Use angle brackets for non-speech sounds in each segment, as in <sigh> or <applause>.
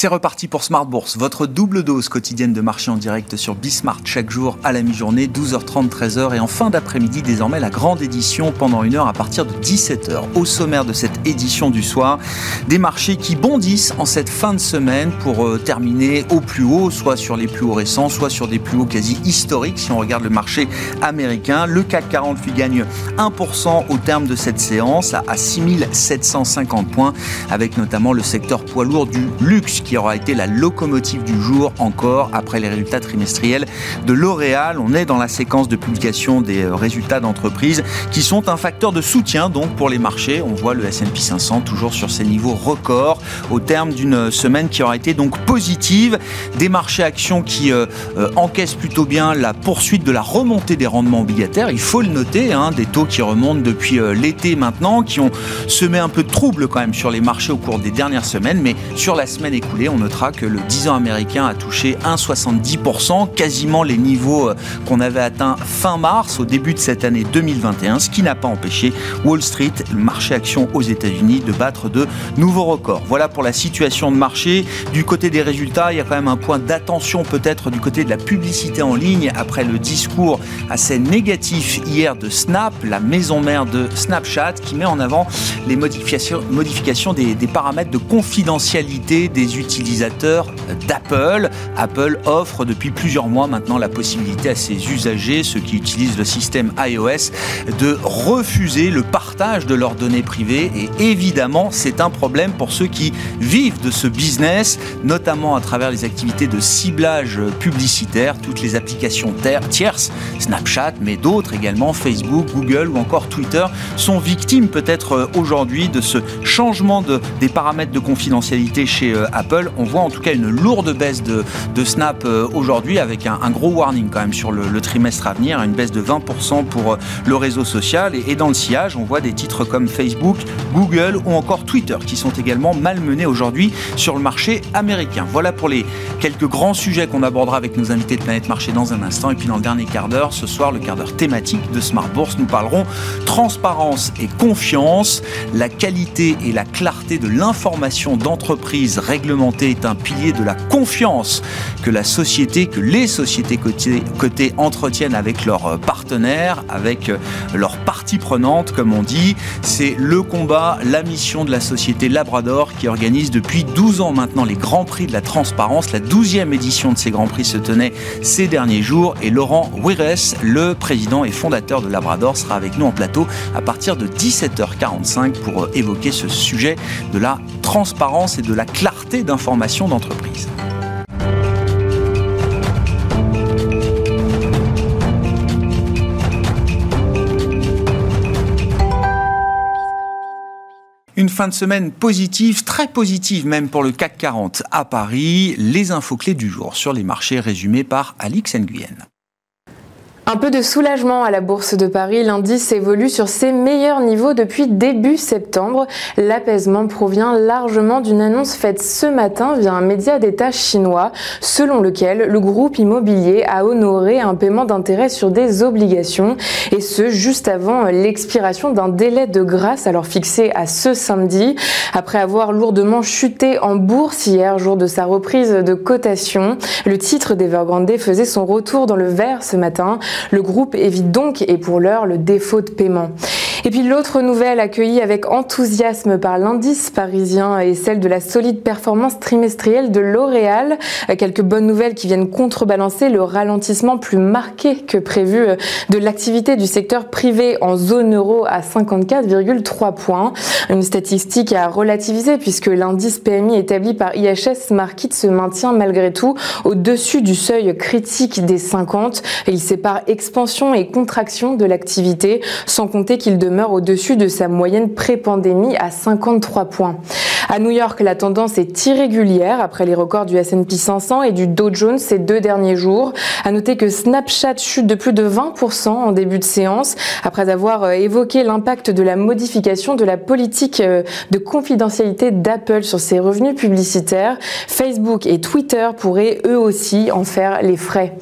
C'est reparti pour Smart Bourse, votre double dose quotidienne de marché en direct sur Bismart chaque jour à la mi-journée, 12h30, 13h et en fin d'après-midi désormais la grande édition pendant une heure à partir de 17h. Au sommaire de cette édition du soir, des marchés qui bondissent en cette fin de semaine pour euh, terminer au plus haut, soit sur les plus hauts récents, soit sur des plus hauts quasi historiques si on regarde le marché américain. Le CAC 40 lui gagne 1% au terme de cette séance à 6750 points avec notamment le secteur poids lourd du luxe qui aura été la locomotive du jour encore après les résultats trimestriels de L'Oréal. On est dans la séquence de publication des euh, résultats d'entreprise qui sont un facteur de soutien donc pour les marchés. On voit le S&P 500 toujours sur ses niveaux records au terme d'une semaine qui aura été donc positive. Des marchés actions qui euh, euh, encaissent plutôt bien la poursuite de la remontée des rendements obligataires. Il faut le noter, hein, des taux qui remontent depuis l'été maintenant, qui ont semé un peu de trouble quand même sur les marchés au cours des dernières semaines, mais sur la semaine écoulée on notera que le 10 ans américain a touché 1,70%, quasiment les niveaux euh, qu'on avait atteints fin mars, au début de cette année 2021, ce qui n'a pas empêché Wall Street, le marché action aux États-Unis, de battre de nouveaux records. Voilà pour la situation de marché. Du côté des résultats, il y a quand même un point d'attention peut-être du côté de la publicité en ligne après le discours assez négatif hier de Snap, la maison mère de Snapchat, qui met en avant les modifications, des paramètres de confidentialité des utilisateurs utilisateurs d'Apple. Apple offre depuis plusieurs mois maintenant la possibilité à ses usagers, ceux qui utilisent le système iOS, de refuser le partage de leurs données privées. Et évidemment, c'est un problème pour ceux qui vivent de ce business, notamment à travers les activités de ciblage publicitaire, toutes les applications tierces, Snapchat, mais d'autres également, Facebook, Google ou encore Twitter, sont victimes peut-être euh, aujourd'hui de ce changement de, des paramètres de confidentialité chez euh, On voit en tout cas une lourde baisse de, Snap euh, aujourd'hui avec un, gros warning quand même sur le, trimestre à venir, une baisse de 20% pour euh, le réseau social. Et, dans le sillage, on voit des titres comme Facebook, Google ou encore Twitter qui sont également malmenés aujourd'hui sur le marché américain. Voilà pour les quelques grands sujets qu'on abordera avec nos invités de Planète Marché dans un instant. Et puis dans le dernier quart d'heure, ce soir, le quart d'heure thématique de Smart Bourse, nous parlerons transparence et confiance, la qualité et la clarté de l'information d'entreprise réglementée est un pilier de la confiance que la société, que les sociétés cotées, entretiennent avec leurs partenaires, avec leurs parties prenantes, comme on dit. C'est le combat, la mission de la société Labrador qui organise depuis 12 ans maintenant les Grands Prix de la transparence. La 12e édition de ces Grands Prix se tenait ces derniers jours et Laurent Wires, le président et fondateur de Labrador, sera avec nous en plateau à partir de 17h45 pour évoquer ce sujet de la transparence et de la clarté d'information d'entreprise. Une fin de semaine positive, très positive même pour le CAC 40 à Paris. Les infos clés du jour sur les marchés résumés par Alix Nguyen. Un peu de soulagement à la Bourse de Paris. L'indice évolue sur ses meilleurs niveaux depuis début septembre. L'apaisement provient largement d'une annonce faite ce matin via un média d'État chinois, selon lequel le groupe immobilier a honoré un paiement d'intérêt sur des obligations, et ce juste avant l'expiration d'un délai de grâce alors fixé à ce samedi. Après avoir lourdement chuté en bourse hier, jour de sa reprise de cotation, le titre d'Evergrande faisait son retour dans le vert ce matin. Le groupe évite donc et pour l'heure le défaut de paiement. Et puis l'autre nouvelle accueillie avec enthousiasme par l'indice parisien est celle de la solide performance trimestrielle de L'Oréal. Quelques bonnes nouvelles qui viennent contrebalancer le ralentissement plus marqué que prévu de l'activité du secteur privé en zone euro à 54,3 points. Une statistique à relativiser puisque l'indice PMI établi par IHS Markit se maintient malgré tout au-dessus du seuil critique des 50. Il sépare expansion et contraction de l'activité, sans compter qu'il demeure au-dessus de sa moyenne pré-pandémie à 53 points. À New York, la tendance est irrégulière après les records du S&P 500 et du Dow Jones ces deux derniers jours. À noter que Snapchat chute de plus de 20% en début de séance après avoir euh, évoqué l'impact de la modification de la politique euh, de confidentialité d'Apple sur ses revenus publicitaires. Facebook et Twitter pourraient eux aussi en faire les frais.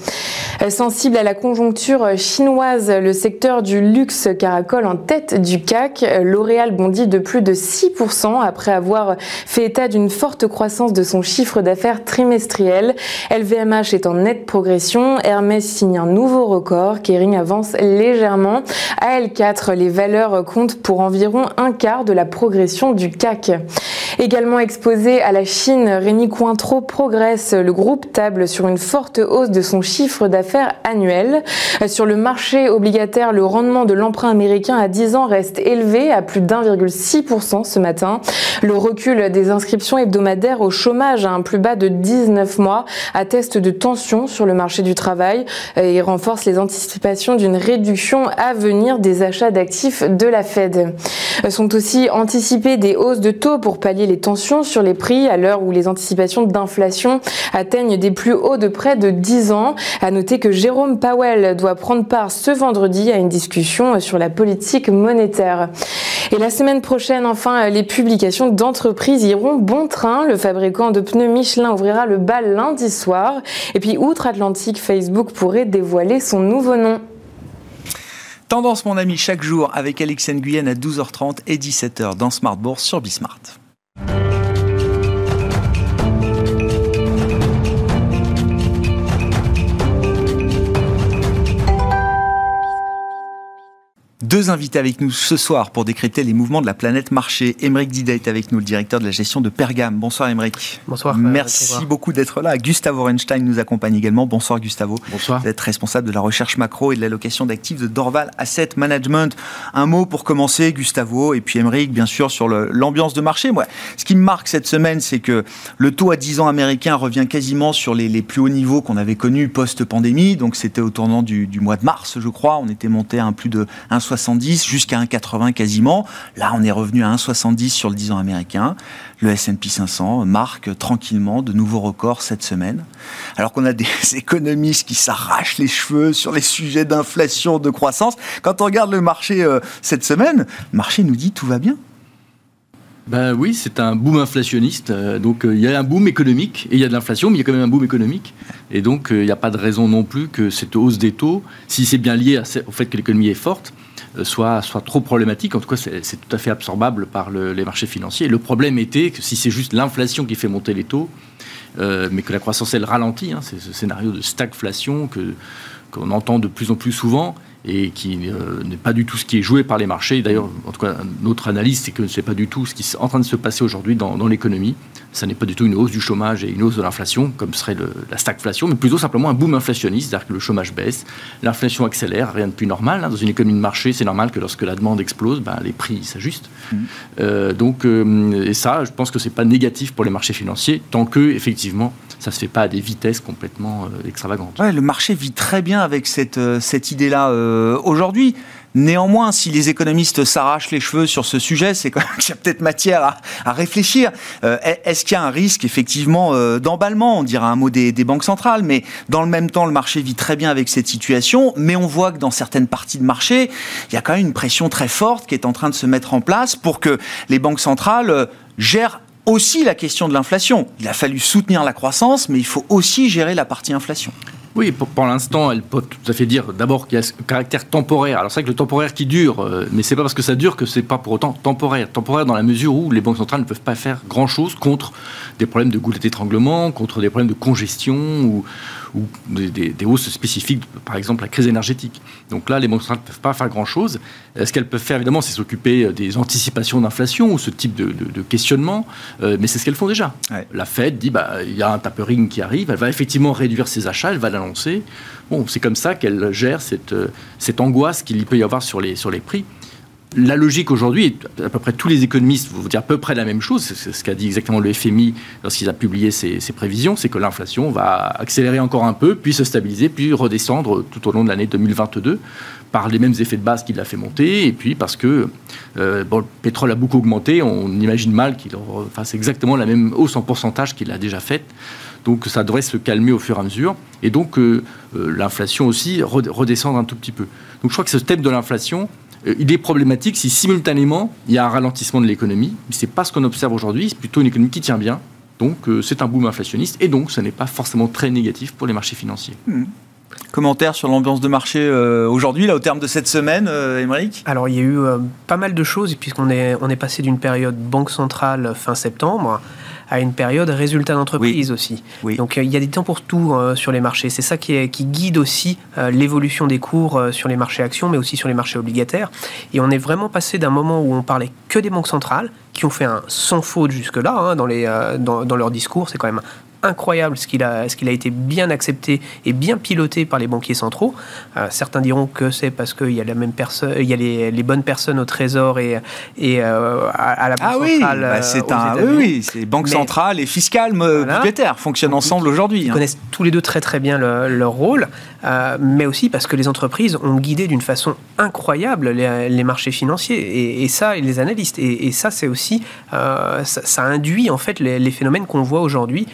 Euh, sensible à la conjoncture chinoise, le secteur du luxe caracole en tête du CAC. L'Oréal bondit de plus de 6% après avoir fait état d'une forte croissance de son chiffre d'affaires trimestriel. LVMH est en nette progression. Hermès signe un nouveau record. Kering avance légèrement. À L4, les valeurs comptent pour environ un quart de la progression du CAC. Également exposé à la Chine, Rémi Cointreau progresse. Le groupe table sur une forte hausse de son chiffre d'affaires annuel. Sur le marché obligataire, le rendement de l'emprunt américain à 10 ans reste élevé à plus d'1,6% ce matin. Le recul des inscriptions hebdomadaires au chômage à un plus bas de 19 mois atteste de tensions sur le marché du travail et renforce les anticipations d'une réduction à venir des achats d'actifs de la Fed. Sont aussi anticipées des hausses de taux pour pallier les tensions sur les prix à l'heure où les anticipations d'inflation atteignent des plus hauts de près de 10 ans. À noter que Jérôme Powell doit prendre part ce vendredi à une discussion sur la politique monétaire. Et la semaine prochaine, enfin, les publications d'entreprises iront bon train. Le fabricant de pneus Michelin ouvrira le bal lundi soir. Et puis, outre-Atlantique, Facebook pourrait dévoiler son nouveau nom. Tendance, mon ami, chaque jour avec Alex Nguyen à 12h30 et 17h dans Smart Bourse sur Bismart. Deux invités avec nous ce soir pour décrypter les mouvements de la planète marché. Émeric Didet est avec nous, le directeur de la gestion de Pergame. Bonsoir Émeric. Bonsoir. Merci beaucoup d'être là. Gustavo Orenstein nous accompagne également. Bonsoir Gustavo. Bonsoir. Vous êtes responsable de la recherche macro et de l'allocation d'actifs de Dorval Asset Management. Un mot pour commencer, Gustavo, et puis Émeric, bien sûr, sur l'ambiance de marché. Moi, ce qui me marque cette semaine, c'est que le taux à 10 ans américain revient quasiment sur les, plus hauts niveaux qu'on avait connus post-pandémie. Donc c'était au tournant du, du, mois de mars, je crois. On était monté à un plus de 1,60 jusqu'à 1,80 quasiment. Là, on est revenu à 1,70 sur le 10 ans américain. Le S&P 500 marque tranquillement de nouveaux records cette semaine. Alors qu'on a des <laughs> économistes qui s'arrachent les cheveux sur les sujets d'inflation, de croissance. Quand on regarde le marché euh, cette semaine, le marché nous dit tout va bien. Ben oui, c'est un boom inflationniste. Euh, donc euh, il y a un boom économique et il y a de l'inflation, mais il y a quand même un boom économique. Et donc il n'y a pas de raison non plus que cette hausse des taux, si c'est bien lié au fait que l'économie est forte, soit, soit trop problématique. En tout cas, c'est tout à fait absorbable par les marchés financiers. Le problème était que si c'est juste l'inflation qui fait monter les taux, euh, mais que la croissance, elle ralentit, hein, c'est ce scénario de stagflation qu'on entend de plus en plus souvent, et qui euh, n'est pas du tout ce qui est joué par les marchés. D'ailleurs, en tout cas, notre analyse, c'est que ce n'est pas du tout ce qui est en train de se passer aujourd'hui dans, l'économie. Ça n'est pas du tout une hausse du chômage et une hausse de l'inflation, comme serait la stagflation, mais plutôt simplement un boom inflationniste, c'est-à-dire que le chômage baisse, l'inflation accélère, rien de plus normal. Hein. Dans une économie de marché, c'est normal que lorsque la demande explose, ben, les prix s'ajustent. Mmh. Euh, donc, euh, et ça, je pense que ce n'est pas négatif pour les marchés financiers, tant que, effectivement, ça ne se fait pas à des vitesses complètement extravagantes. Ouais, le marché vit très bien avec cette, cette idée-là euh, aujourd'hui. Néanmoins, si les économistes s'arrachent les cheveux sur ce sujet, c'est quand même qu'il y a peut-être matière à, réfléchir. Euh, est-ce qu'il y a un risque effectivement euh, d'emballement? On dira un mot des, banques centrales, mais dans le même temps, le marché vit très bien avec cette situation. Mais on voit que dans certaines parties de marché, il y a quand même une pression très forte qui est en train de se mettre en place pour que les banques centrales gèrent aussi la question de l'inflation. Il a fallu soutenir la croissance, mais il faut aussi gérer la partie inflation. Oui, pour, l'instant, elle peut tout à fait dire d'abord qu'il y a ce caractère temporaire. Alors c'est vrai que le temporaire qui dure, euh, mais c'est pas parce que ça dure que c'est pas pour autant temporaire. Temporaire dans la mesure où les banques centrales ne peuvent pas faire grand-chose contre des problèmes de goulette d'étranglement, contre des problèmes de congestion ou, ou des, hausses spécifiques, par exemple la crise énergétique. Donc là, les banques centrales ne peuvent pas faire grand-chose. Ce qu'elles peuvent faire, évidemment, c'est s'occuper euh, des anticipations d'inflation ou ce type de, questionnement, euh, mais c'est ce qu'elles font déjà. La Fed dit, bah, il y a un tapering qui arrive, elle va effectivement réduire ses achats, elle va l'annoncer. Bon, c'est comme ça qu'elle gère cette, euh, cette angoisse qu'il peut y avoir sur les, sur les prix la logique aujourd'hui, à peu près tous les économistes vont dire à peu près la même chose, c'est ce qu'a dit exactement le FMI lorsqu'il a publié ses, prévisions, c'est que l'inflation va accélérer encore un peu, puis se stabiliser, puis redescendre tout au long de l'année 2022 par les mêmes effets de base qui l'a fait monter, et puis parce que euh, le pétrole a beaucoup augmenté, on imagine mal qu'il fasse exactement la même hausse en pourcentage qu'il a déjà faite. Donc ça devrait se calmer au fur et à mesure. Et donc euh, euh, l'inflation aussi redescendre un tout petit peu. Donc je crois que ce thème de l'inflation, il est problématique si simultanément il y a un ralentissement de l'économie. Mais ce n'est pas ce qu'on observe aujourd'hui, c'est plutôt une économie qui tient bien. Donc c'est un boom inflationniste et donc ce n'est pas forcément très négatif pour les marchés financiers. Mmh. Commentaire sur l'ambiance de marché aujourd'hui, là, au terme de cette semaine, Émeric? Alors, il y a eu pas mal de choses, puisqu'on est, on est passé d'une période banque centrale fin septembre à une période résultat d'entreprise aussi. Donc euh, il y a des temps pour tout euh, sur les marchés. C'est ça qui, est, qui, guide aussi euh, l'évolution des cours sur les marchés actions, mais aussi sur les marchés obligataires. Et on est vraiment passé d'un moment où on parlait que des banques centrales, qui ont fait un sans faute jusque-là hein, dans, les, dans, dans leur discours. C'est quand même incroyable ce qu'il a, ce qu'il a été bien accepté et bien piloté par les banquiers centraux. Euh, certains diront que c'est parce qu'il y a la même personne, il y a les, les, bonnes personnes au Trésor et, et euh, à, la Banque ah oui, centrale. Bah, euh, c'est un, oui, oui, c'est banque centrale et fiscale voilà. fonctionnent ensemble aujourd'hui. Ils hein. connaissent tous les deux très très bien leur rôle, mais aussi parce que les entreprises ont guidé d'une façon incroyable les, marchés financiers et, ça et les analystes et, ça c'est aussi ça, induit en fait les, les phénomènes qu'on voit aujourd'hui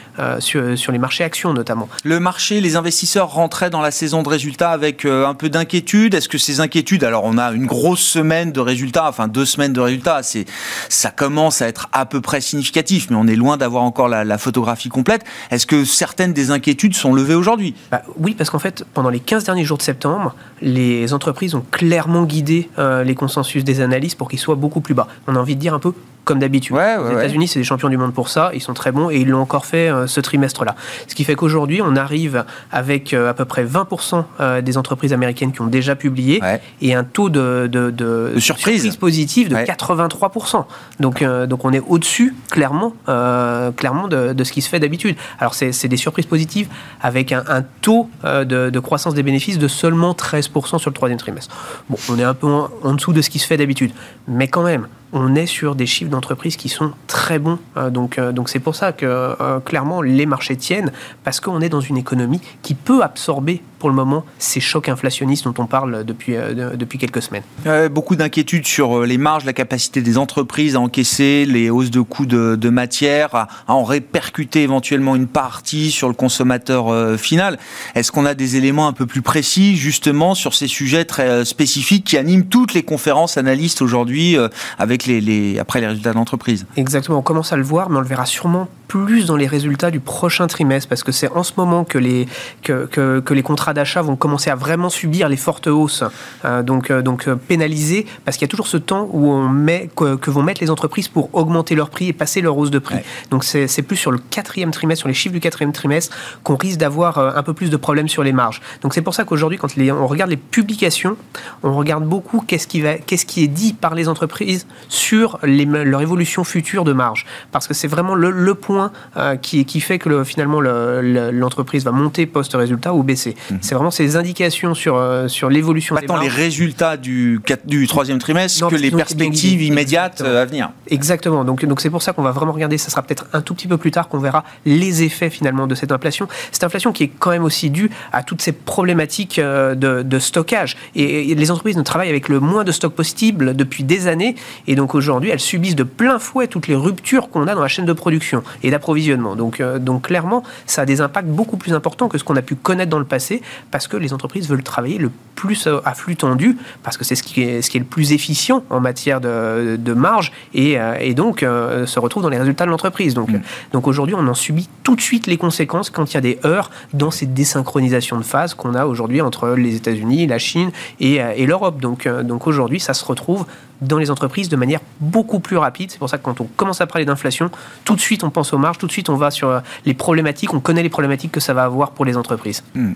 sur, les marchés actions notamment. Le marché, les investisseurs rentraient dans la saison de résultats avec euh, un peu d'inquiétude. Est-ce que ces inquiétudes, alors on a une grosse semaine de résultats, enfin deux semaines de résultats, c'est ça commence à être à peu près significatif, mais on est loin d'avoir encore la, photographie complète. Est-ce que certaines des inquiétudes sont levées aujourd'hui? Bah, Oui, parce qu'en fait, pendant les 15 derniers jours de septembre, les entreprises ont clairement guidé euh, les consensus des analystes pour qu'ils soient beaucoup plus bas. On a envie de dire un peu comme d'habitude. les États-Unis, c'est des champions du monde pour ça. Ils sont très bons et ils l'ont encore fait euh, ce trimestre-là. Ce qui fait qu'aujourd'hui, on arrive avec euh, à peu près 20% euh, des entreprises américaines qui ont déjà publié et un taux de, de, surprise. positive de 83%. Donc, donc on est au-dessus, clairement, clairement de, ce qui se fait d'habitude. Alors, c'est des surprises positives avec un, un taux de, croissance des bénéfices de seulement 13% sur le troisième trimestre. Bon, on est un peu en dessous de ce qui se fait d'habitude. Mais quand même, on est sur des chiffres d'entreprise qui sont très bons. Euh, donc, euh, donc c'est pour ça que euh, clairement les marchés tiennent parce qu'on est dans une économie qui peut absorber pour le moment ces chocs inflationnistes dont on parle depuis, depuis quelques semaines. beaucoup d'inquiétudes sur les marges, la capacité des entreprises à encaisser les hausses de coûts de, matière, à, en répercuter éventuellement une partie sur le consommateur final. Est-ce qu'on a des éléments un peu plus précis justement sur ces sujets très spécifiques qui animent toutes les conférences analystes aujourd'hui avec les, après les résultats de l'entreprise. Exactement, on commence à le voir, mais on le verra sûrement plus dans les résultats du prochain trimestre, parce que c'est en ce moment que les, que, que, les contrats d'achat vont commencer à vraiment subir les fortes hausses, euh, donc, euh, donc euh, pénalisés, parce qu'il y a toujours ce temps où on met, que, vont mettre les entreprises pour augmenter leur prix et passer leur hausse de prix. Donc c'est plus sur le quatrième trimestre, sur les chiffres du quatrième trimestre, qu'on risque d'avoir un peu plus de problèmes sur les marges. Donc c'est pour ça qu'aujourd'hui, quand on regarde les publications, on regarde beaucoup qu'est-ce qui, va, qu'est-ce qui est dit par les entreprises sur leur évolution future de marge. Parce que c'est vraiment le, point euh, qui, qui, fait que finalement l'entreprise va monter post-résultat ou baisser. Mhm. C'est vraiment ces indications sur, euh, sur l'évolution des marges. les résultats du, du troisième trimestre que les perspectives immédiates euh, à venir. Exactement. Donc donc c'est pour ça qu'on va vraiment regarder, ça sera peut-être un tout petit peu plus tard qu'on verra les effets finalement de cette inflation. Cette inflation qui est quand même aussi due à toutes ces problématiques de, de stockage. Et, et les entreprises ne travaillent avec le moins de stock possible depuis des années. Et donc donc aujourd'hui, elles subissent de plein fouet toutes les ruptures qu'on a dans la chaîne de production et d'approvisionnement. Donc, euh, donc clairement, ça a des impacts beaucoup plus importants que ce qu'on a pu connaître dans le passé parce que les entreprises veulent travailler le plus à flux tendu parce que c'est ce qui est, ce qui est le plus efficient en matière de, de marge et, euh, et donc euh, se retrouve dans les résultats de l'entreprise. Donc, mm. donc aujourd'hui, on en subit tout de suite les conséquences quand il y a des heurts dans ces désynchronisations de phase qu'on a aujourd'hui entre les États-Unis, la Chine et, et l'Europe. Donc, donc aujourd'hui, ça se retrouve dans les entreprises de manière beaucoup plus rapide. C'est pour ça que quand on commence à parler d'inflation, tout de suite on pense aux marges, tout de suite on va sur euh, les problématiques, on connaît les problématiques que ça va avoir pour les entreprises. Hmm.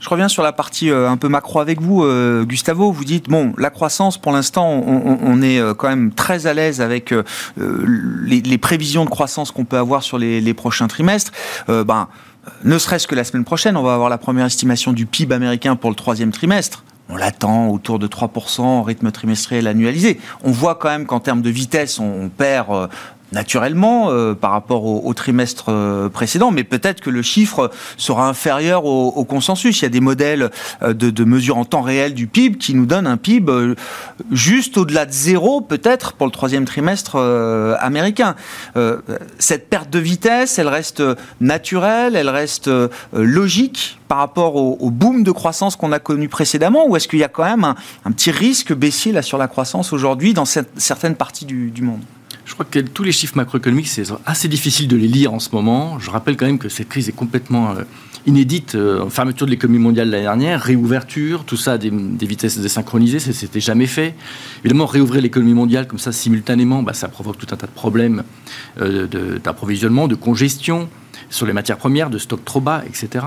Je reviens sur la partie euh, un peu macro avec vous, euh, Gustavo. Vous dites, bon, la croissance, pour l'instant, on, est quand même très à l'aise avec les, prévisions de croissance qu'on peut avoir sur les, les prochains trimestres. ben, ne serait-ce que la semaine prochaine, on va avoir la première estimation du PIB américain pour le troisième trimestre on l'attend autour de 3% en rythme trimestriel annualisé. On voit quand même qu'en termes de vitesse, on, perd naturellement euh, par rapport au, trimestre euh, précédent, mais peut-être que le chiffre sera inférieur au, consensus. Il y a des modèles euh, de, mesure en temps réel du PIB qui nous donnent un PIB juste au-delà de zéro, peut-être pour le troisième trimestre américain. cette perte de vitesse, elle reste naturelle, elle reste logique par rapport au, boom de croissance qu'on a connu précédemment, ou est-ce qu'il y a quand même un, petit risque baissier là sur la croissance aujourd'hui dans certaines parties du monde? Je crois que tous les chiffres macroéconomiques, c'est assez difficile de les lire en ce moment. Je rappelle quand même que cette crise est complètement euh, inédite. Euh, fermeture de l'économie mondiale l'année dernière, réouverture, tout ça à des, vitesses désynchronisées, ça s'était jamais fait. Évidemment, réouvrir l'économie mondiale comme ça simultanément, bah, ça provoque tout un tas de problèmes euh, d'approvisionnement, de, congestion sur les matières premières, de stock trop bas, etc.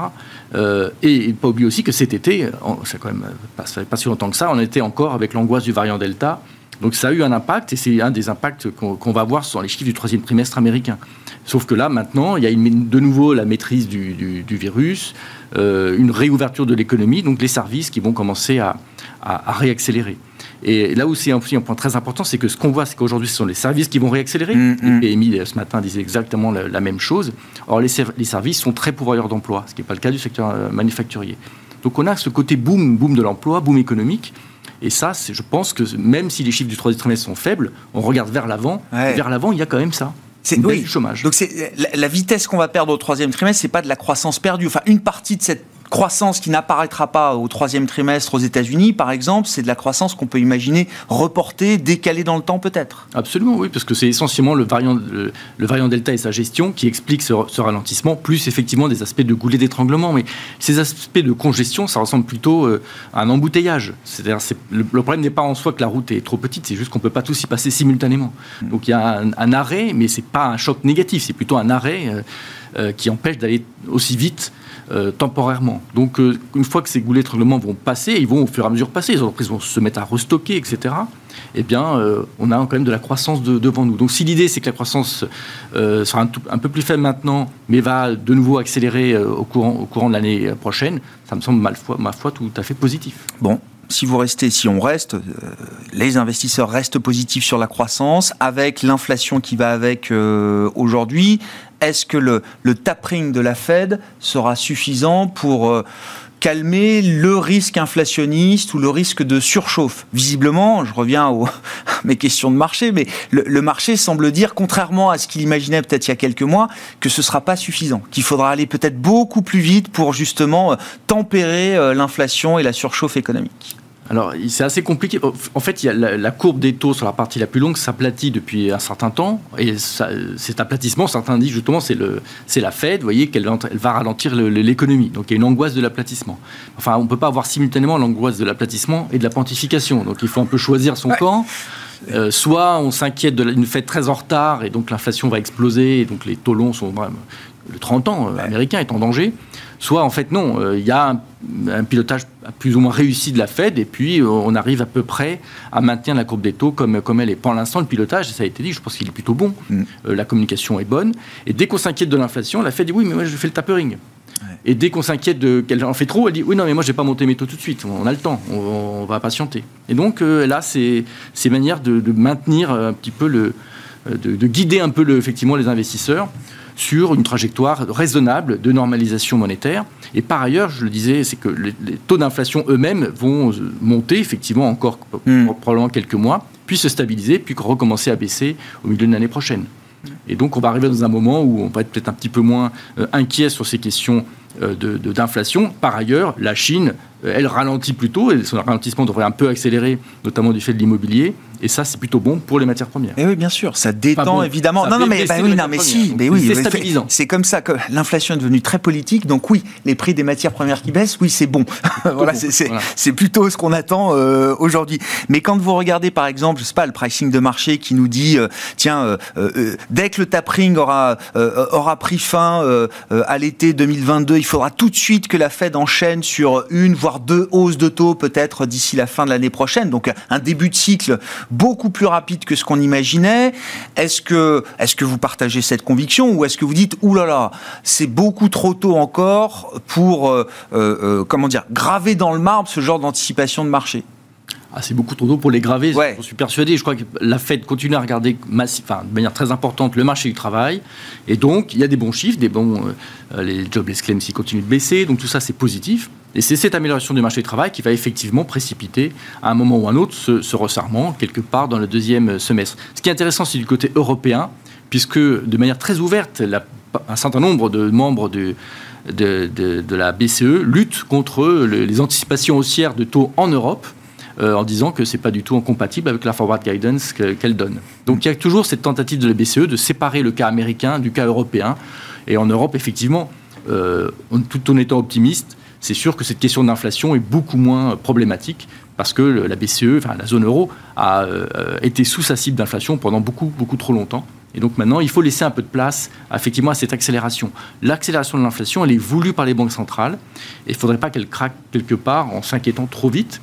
et pas oublier aussi que cet été, ça quand même pas, pas si longtemps que ça, on était encore avec l'angoisse du variant Delta donc ça a eu un impact et c'est un des impacts qu'on va voir sur les chiffres du troisième trimestre américain. Sauf que là, maintenant, il y a de nouveau la maîtrise du, virus, euh, une réouverture de l'économie, donc les services qui vont commencer à, réaccélérer. Et là aussi, un point très important, c'est que ce qu'on voit, c'est qu'aujourd'hui, ce sont les services qui vont réaccélérer. Mm, mm. PMI, ce matin, disait exactement la, même chose. Or, les, les, services sont très pourvoyeurs d'emplois, ce qui n'est pas le cas du secteur euh, manufacturier. Donc, on a ce côté boom, boom de l'emploi, boom économique, et ça, je pense que même si les chiffres du troisième trimestre sont faibles, on regarde vers l'avant. Vers l'avant, il y a quand même ça. C'est oui. du chômage. Donc c'est la, vitesse qu'on va perdre au troisième trimestre, c'est pas de la croissance perdue. Enfin, une partie de cette croissance qui n'apparaîtra pas au troisième trimestre aux États-Unis, par exemple, c'est de la croissance qu'on peut imaginer reportée, décalée dans le temps peut-être. Absolument, oui, parce que c'est essentiellement le variant, le, variant Delta et sa gestion qui explique ce, ralentissement, plus effectivement des aspects de goulet d'étranglement. Mais ces aspects de congestion, ça ressemble plutôt euh, à un embouteillage. C'est-à-dire, le, problème n'est pas en soi que la route est trop petite, c'est juste qu'on ne peut pas tous y passer simultanément. Mm. Donc il y a un, arrêt, mais c'est pas un choc négatif, c'est plutôt un arrêt euh, euh, qui empêche d'aller aussi vite euh, temporairement. Donc, euh, une fois que ces goulets d'étranglement vont passer, ils vont au fur et à mesure passer, les entreprises vont se mettre à restocker, etc. Eh bien, euh, on a quand même de la croissance devant nous. Donc, si l'idée c'est que la croissance sera un, peu plus faible maintenant, mais va de nouveau accélérer au, courant, au courant de l'année prochaine, ça me semble, ma foi, ma foi, tout à fait positif. Bon, si vous restez, si on reste, les investisseurs restent positifs sur la croissance, avec l'inflation qui va avec aujourd'hui, est-ce que le, tapering de la Fed sera suffisant pour euh, calmer le risque inflationniste ou le risque de surchauffe Visiblement, je reviens <laughs> à mes questions de marché, mais le, marché semble dire, contrairement à ce qu'il imaginait peut-être il y a quelques mois, que ce ne sera pas suffisant, qu'il faudra aller peut-être beaucoup plus vite pour justement euh, tempérer euh, l'inflation et la surchauffe économique. Alors, c'est assez compliqué. En fait, il y a la, courbe des taux sur la partie la plus longue s'aplatit depuis un certain temps. Et cet aplatissement, certains disent justement, c'est, la Fed, vous voyez, qu'elle elle va ralentir l'économie. Donc, il y a une angoisse de l'aplatissement. Enfin, on ne peut pas avoir simultanément l'angoisse de l'aplatissement et de la pontification. Donc, il faut un peu choisir son camp. Euh, soit on s'inquiète d'une fête très en retard et donc l'inflation va exploser et donc les taux longs sont le 30 ans euh, américain est en danger. Soit en fait non, euh, il y a un, pilotage plus ou moins réussi de la Fed et puis euh, on arrive à peu près à maintenir la courbe des taux comme, comme elle est. Pour l'instant, le pilotage, ça a été dit, je pense qu'il est plutôt bon. Mm. Euh, la communication est bonne. Et dès qu'on s'inquiète de l'inflation, la Fed dit oui, mais moi je fais le tapering. Et dès qu'on s'inquiète qu'elle en fait trop, elle dit oui, non, mais moi je vais pas monter mes taux tout de suite. On a le temps, on, va patienter. Et donc là, c'est ces manières de, maintenir un petit peu le, de, de, guider un peu le, effectivement les investisseurs sur une trajectoire raisonnable de normalisation monétaire. Et par ailleurs, je le disais, c'est que les, taux d'inflation eux-mêmes vont monter effectivement encore hmm. probablement quelques mois, puis se stabiliser, puis recommencer à baisser au milieu de l'année prochaine. Et donc on va arriver dans un moment où on va être peut-être un petit peu moins euh, inquiet sur ces questions euh, d'inflation. Par ailleurs, la Chine, euh, elle ralentit plutôt, et son ralentissement devrait un peu accélérer, notamment du fait de l'immobilier. Et ça, c'est plutôt bon pour les matières premières. Et oui, bien sûr, ça détend évidemment. non, non, mais, bah oui, non, mais si, mais oui, c'est comme ça que l'inflation est devenue très politique. Donc oui, les prix des matières premières qui baissent, oui, c'est bon. <laughs> voilà, c'est plutôt ce qu'on attend euh, aujourd'hui. Mais quand vous regardez, par exemple, je sais pas, le pricing de marché qui nous dit, euh, tiens, euh, dès que le tapering aura aura pris fin à l'été 2022, il faudra tout de suite que la Fed enchaîne sur une voire deux hausses de taux peut-être d'ici la fin de l'année prochaine. Donc un début de cycle beaucoup plus rapide que ce qu'on imaginait. Est-ce que, est que vous partagez cette conviction ou est-ce que vous dites, oulala, là là, c'est beaucoup trop tôt encore pour, euh, euh, euh, comment dire, graver dans le marbre ce genre d'anticipation de marché? Ah, c'est beaucoup trop tôt pour les graver. Je suis persuadé. Je crois que la Fed continue à regarder enfin, de manière très importante le marché du travail. Et donc, il y a des bons chiffres, des bons, euh, les jobless claims qui continuent de baisser. Donc, tout ça, c'est positif. Et c'est cette amélioration du marché du travail qui va effectivement précipiter à un moment ou à un autre ce, resserrement quelque part dans le deuxième semestre. Ce qui est intéressant, c'est du côté européen, puisque de manière très ouverte, un certain nombre de membres de, de, la BCE luttent contre les anticipations haussières de taux en Europe. Euh, en disant que c'est pas du tout incompatible avec la forward guidance qu'elle donne. Donc il y a toujours cette tentative de la BCE de séparer le cas américain du cas européen. Et en Europe, effectivement, euh, tout en étant optimiste, c'est sûr que cette question d'inflation est beaucoup moins problématique parce que la BCE, enfin la zone euro, a euh, été sous sa cible d'inflation pendant beaucoup, beaucoup trop longtemps. Et donc maintenant, il faut laisser un peu de place effectivement à cette accélération. L'accélération de l'inflation, elle est voulue par les banques centrales il ne faudrait pas qu'elle craque quelque part en s'inquiétant trop vite.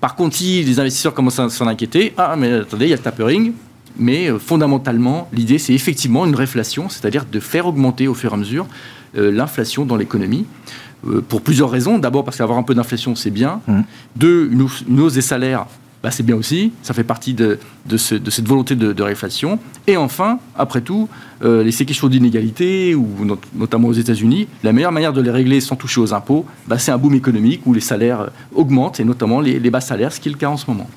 Par contre, si les investisseurs commencent à s'en inquiéter, ah, mais attendez, il y a le tapering. Mais euh, fondamentalement, l'idée, c'est effectivement une réflation, c'est-à-dire de faire augmenter au fur et à mesure euh, l'inflation dans l'économie. Euh, pour plusieurs raisons. D'abord, parce qu'avoir un peu d'inflation, c'est bien. Mmh. Deux, une hausse des salaires, bah, c'est bien aussi. Ça fait partie de, cette volonté de, réflation. Et enfin, après tout, euh, les questions d'inégalité, notamment aux États-Unis, la meilleure manière de les régler sans toucher aux impôts, bah, c'est un boom économique où les salaires augmentent, et notamment les, les bas salaires, ce qui est le cas en ce moment.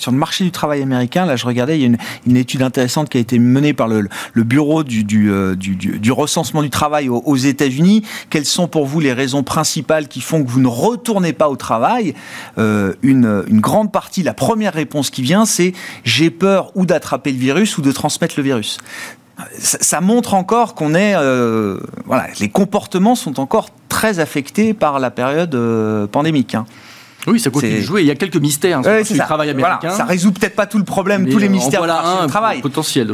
Sur le marché du travail américain, là je regardais, il y a une, étude intéressante qui a été menée par le, bureau euh, du, recensement du travail aux, États-Unis. Quelles sont pour vous les raisons principales qui font que vous ne retournez pas au travail? Euh, une, grande partie, la première réponse qui vient, c'est j'ai peur ou d'attraper le virus ou de transmettre le virus. Ça, montre encore qu'on est, euh, voilà, les comportements sont encore très affectés par la période pandémique. Hein. Oui, ça continue de jouer. Il y a quelques mystères hein, sur le travail américain. ça résout peut-être pas tout le problème, tous les mystères voilà un travail. potentiel.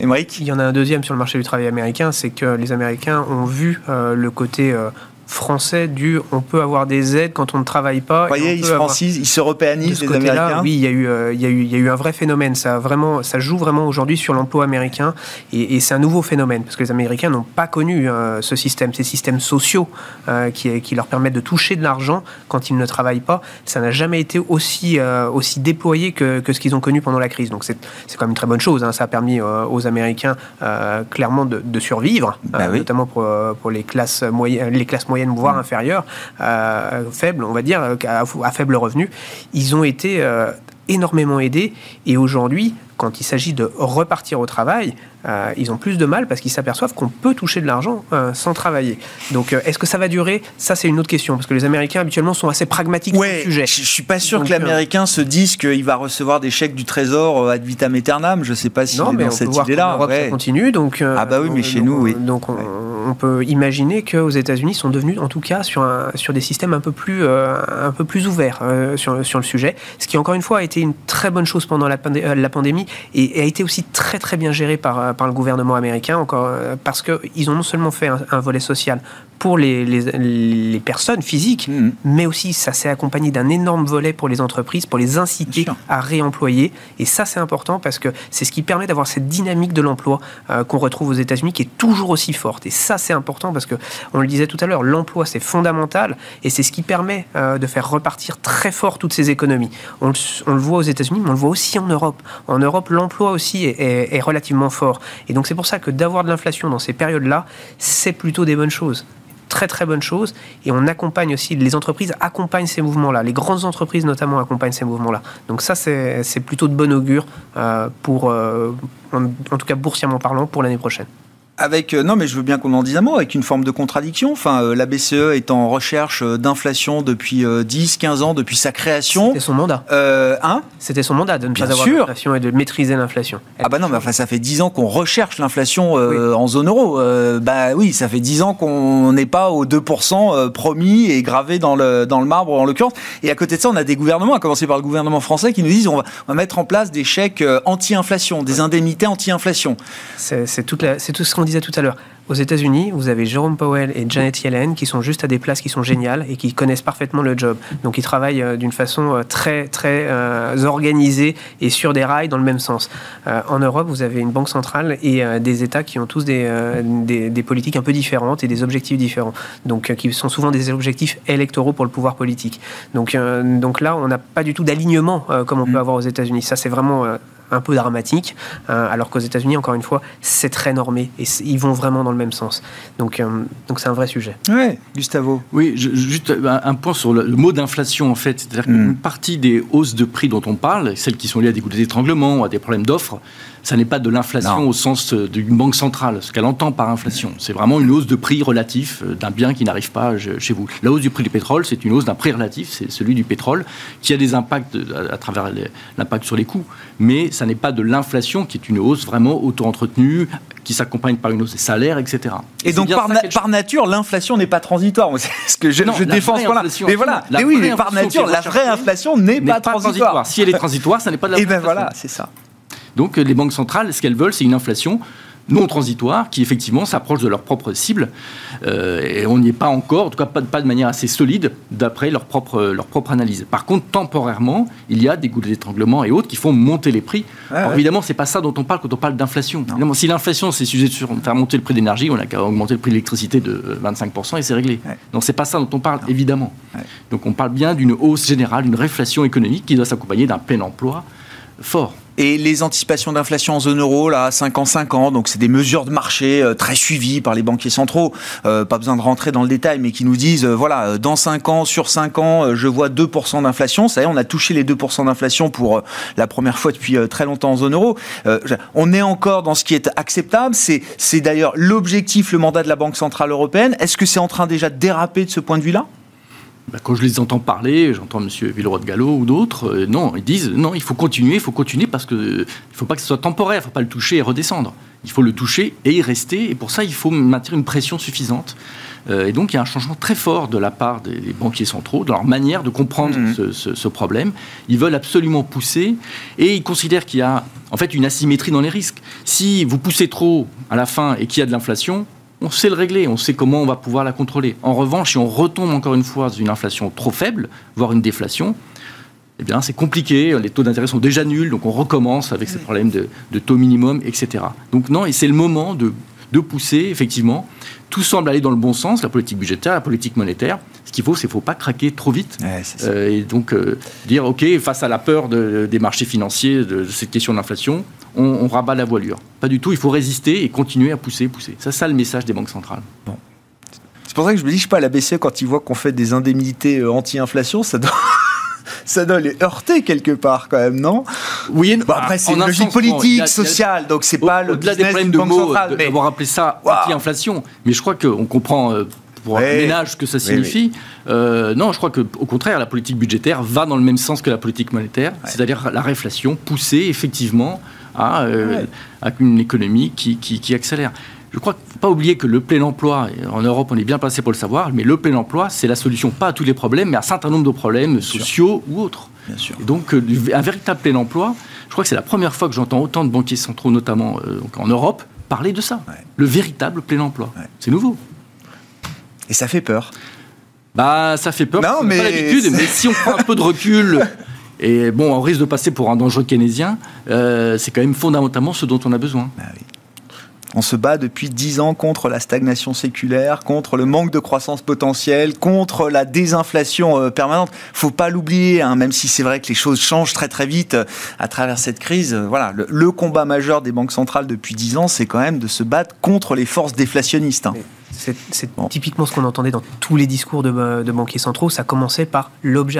Il y en a un deuxième sur le marché du travail américain, c'est que les Américains ont vu euh, le côté euh, français du on peut avoir des aides quand on ne travaille pas. Vous voyez, ils se francisent, ils se européanisent, les Américains. Oui, il y, a eu, euh, il, y a eu, il y a eu un vrai phénomène. Ça, vraiment, ça joue vraiment aujourd'hui sur l'emploi américain et, c'est un nouveau phénomène parce que les Américains n'ont pas connu euh, ce système, ces systèmes sociaux euh, qui, qui, leur permettent de toucher de l'argent quand ils ne travaillent pas. Ça n'a jamais été aussi, aussi déployé que, que ce qu'ils ont connu pendant la crise. Donc c'est quand même une très bonne chose. Hein. Ça a permis aux Américains clairement de, de survivre, bah notamment pour, pour les classes moyennes, les classes moyennes voire inférieure, euh, faible, on va dire, à, à, faible revenu, ils ont été euh, énormément aidés. Et aujourd'hui, quand il s'agit de repartir au travail, euh, ils ont plus de mal parce qu'ils s'aperçoivent qu'on peut toucher de l'argent euh, sans travailler. Donc, euh, est-ce que ça va durer? Ça, c'est une autre question parce que les Américains habituellement sont assez pragmatiques sur le sujet. Je, suis pas sûr que l'Américain se dise qu'il va recevoir des chèques du Trésor ad vitam aeternam. Je sais pas si non, mais dans cette idée-là. Ouais. Ça continue, donc. ah bah oui, mais chez nous, oui. Donc, on, peut imaginer qu'aux États-Unis, sont devenus, en tout cas, sur un, sur des systèmes un peu plus un peu plus ouverts sur sur le sujet. Ce qui encore une fois a été une très bonne chose pendant la, la pandémie et, a été aussi très très bien géré par par le gouvernement américain, euh, parce qu'ils ont non seulement fait un, volet social pour les, les, personnes physiques, mmh. mais aussi ça s'est accompagné d'un énorme volet pour les entreprises, pour les inciter à réemployer. Et ça, c'est important parce que c'est ce qui permet d'avoir cette dynamique de l'emploi euh, qu'on retrouve aux États-Unis qui est toujours aussi forte. Et ça, c'est important parce que, on le disait tout à l'heure, l'emploi, c'est fondamental et c'est ce qui permet euh, de faire repartir très fort toutes ces économies. On le, on le voit aux États-Unis, mais on le voit aussi en Europe. En Europe, l'emploi aussi est, est relativement fort. Et donc, c'est pour ça que d'avoir de l'inflation dans ces périodes-là, c'est plutôt des bonnes choses très très bonne chose. Et on accompagne aussi, les entreprises accompagnent ces mouvements-là. Les grandes entreprises notamment accompagnent ces mouvements-là. Donc ça, c'est plutôt de bon augure euh, pour, euh, en, tout cas boursièrement parlant, pour l'année prochaine avec euh, non mais je veux bien qu'on en dise un mot avec une forme de contradiction. Enfin euh, la BCE est en recherche euh, d'inflation depuis 10 15 ans depuis sa création. C'était son mandat. Hein? C'était son mandat de ne pas avoir d'inflation et de maîtriser l'inflation. Ah bah non mais enfin ça fait 10 ans qu'on recherche l'inflation en zone euro. Bah oui ça fait 10 ans qu'on n'est pas aux 2% promis et gravé dans le dans le marbre en l'occurrence. Et à côté de ça on a des gouvernements à commencer par le gouvernement français qui nous disent on va, on va mettre en place des chèques anti-inflation des indemnités anti-inflation. C'est tout c'est tout ce qu'on disait tout à l'heure, Aux États-Unis, vous avez Jérôme Powell et Janet Yellen qui sont juste à des places qui sont géniales et qui connaissent parfaitement le job. Donc ils travaillent euh, d'une façon euh, très très euh, organisée et sur des rails dans le même sens. en Europe, vous avez une banque centrale et des États qui ont tous des, des, politiques un peu différentes et des objectifs différents. Donc qui sont souvent des objectifs électoraux pour le pouvoir politique. Donc, donc là, on n'a pas du tout d'alignement comme on peut mm. avoir aux États-Unis. Ça, c'est vraiment un peu dramatique, alors qu'aux États-Unis, encore une fois, c'est très normé et ils vont vraiment dans le même sens. Donc, euh, donc c'est un vrai sujet. Ouais, Gustavo. Oui, juste un point sur le, mot d'inflation en fait, c'est-à-dire qu'une mm. partie des hausses de prix dont on parle, celles qui sont liées à des coûts d'étranglement à des problèmes d'offres, ça n'est pas de l'inflation au sens euh, d'une banque centrale, ce qu'elle entend par inflation. C'est vraiment une hausse de prix relatif d'un bien qui n'arrive pas chez vous. La hausse du prix du pétrole, c'est une hausse d'un prix relatif, c'est celui du pétrole, qui a des impacts à, travers l'impact sur les coûts, mais ça n'est pas de l'inflation qui est une hausse vraiment auto-entretenue, qui s'accompagne par une hausse des salaires, etc. Et, donc par, par, nature, l'inflation n'est pas transitoire. <laughs> C'est ce que je, je défends ce Mais voilà, mais oui, mais par nature, la vraie inflation n'est pas, transitoire. Si elle est transitoire, ça n'est pas de l'inflation. <laughs> Et ben voilà, c'est ça. Donc les banques centrales, ce qu'elles veulent, c'est une inflation non transitoires qui effectivement s'approchent de leur propre cible. Euh, et on n'y est pas encore, en tout cas pas, pas de manière assez solide, d'après leur propre, leur propre analyse. Par contre, temporairement, il y a des goûts d'étranglement et autres qui font monter les prix. Alors, Évidemment, c'est pas ça dont on parle quand on parle d'inflation. Si l'inflation, c'est sujet de faire monter le prix d'énergie, on a qu'à augmenter le prix de l'électricité de 25% et c'est réglé. Non, Donc c'est pas ça dont on parle, évidemment. Donc on parle bien d'une hausse générale, d'une réflation économique qui doit s'accompagner d'un plein emploi fort. Et les anticipations d'inflation en zone euro, là, 5 ans, 5 ans, donc c'est des mesures de marché euh, très suivies par les banquiers centraux, euh, pas besoin de rentrer dans le détail, mais qui nous disent, euh, voilà, dans 5 ans, sur 5 ans, je vois 2% d'inflation. Ça y est, on a touché les 2% d'inflation pour la première fois depuis très longtemps en zone euro. on est encore dans ce qui est acceptable. C'est d'ailleurs l'objectif, le mandat de la Banque Centrale Européenne. Est-ce que c'est en train déjà de déraper de ce point de vue-là? Bah, quand je les entends parler, j'entends M. Villeroy de Gallo ou d'autres, euh, non, ils disent non, il faut continuer, il faut continuer parce qu'il ne faut pas que ce soit temporaire, il ne faut pas le toucher et redescendre. Il faut le toucher et y rester, et pour ça, il faut maintenir une pression suffisante. Euh, et donc, il y a un changement très fort de la part des, banquiers centraux, dans leur manière de comprendre mmh. ce, ce, problème. Ils veulent absolument pousser, et ils considèrent qu'il y a en fait une asymétrie dans les risques. Si vous poussez trop à la fin et qu'il y a de l'inflation, on sait le régler, on sait comment on va pouvoir la contrôler. En revanche, si on retombe encore une fois dans une inflation trop faible, voire une déflation, eh bien, c'est compliqué, les taux d'intérêt sont déjà nuls, donc on recommence avec ces problèmes de, taux minimum, etc. Donc non, et c'est le moment de, pousser, effectivement. Tout semble aller dans le bon sens, la politique budgétaire, la politique monétaire. Ce qu'il faut, c'est qu'il ne faut pas craquer trop vite. Euh, et donc, euh, dire, OK, face à la peur des marchés financiers de, cette question d'inflation, on, rabat la voilure. Pas du tout, il faut résister et continuer à pousser, pousser. C'est ça le message des banques centrales. Bon. C'est pour ça que je me dis, je sais pas, la BCE, quand ils voient qu'on fait des indemnités euh, anti-inflation, ça doit... ça doit les heurter quelque part quand même, non? Oui. Bon, après, c'est une logique politique, sociale, donc c'est pas le business des problèmes de mots, on va rappeler ça anti-inflation. Mais je crois qu'on comprend euh, pour un ménage que ça signifie. Euh, non, je crois qu'au contraire, la politique budgétaire va dans le même sens que la politique monétaire, c'est-à-dire la réflation poussée effectivement à, euh, une économie qui, qui, accélère. Je crois qu'il ne faut pas oublier que le plein emploi, en Europe on est bien placé pour le savoir, mais le plein emploi, c'est la solution pas à tous les problèmes, mais à un certain nombre de problèmes sociaux ou autres. Bien sûr. donc euh, un véritable plein emploi, je crois que c'est la première fois que j'entends autant de banquiers centraux, notamment en Europe, parler de ça. Le véritable plein emploi. C'est nouveau. Et ça fait peur. Bah, ça fait peur. Non, mais pas l'habitude. Mais si on prend un peu de recul, <laughs> et bon, on risque de passer pour un dangereux keynésien, euh, c'est quand même fondamentalement ce dont on a besoin. Bah oui. On se bat depuis dix ans contre la stagnation séculaire, contre le manque de croissance potentielle, contre la désinflation euh, permanente. Faut pas l'oublier, hein, même si c'est vrai que les choses changent très très vite euh, à travers cette crise. voilà, le, combat majeur des banques centrales depuis dix ans, c'est quand même de se battre contre les forces déflationnistes. Hein. C'est typiquement ce qu'on entendait dans tous les discours de, banquiers centraux. Ça commençait par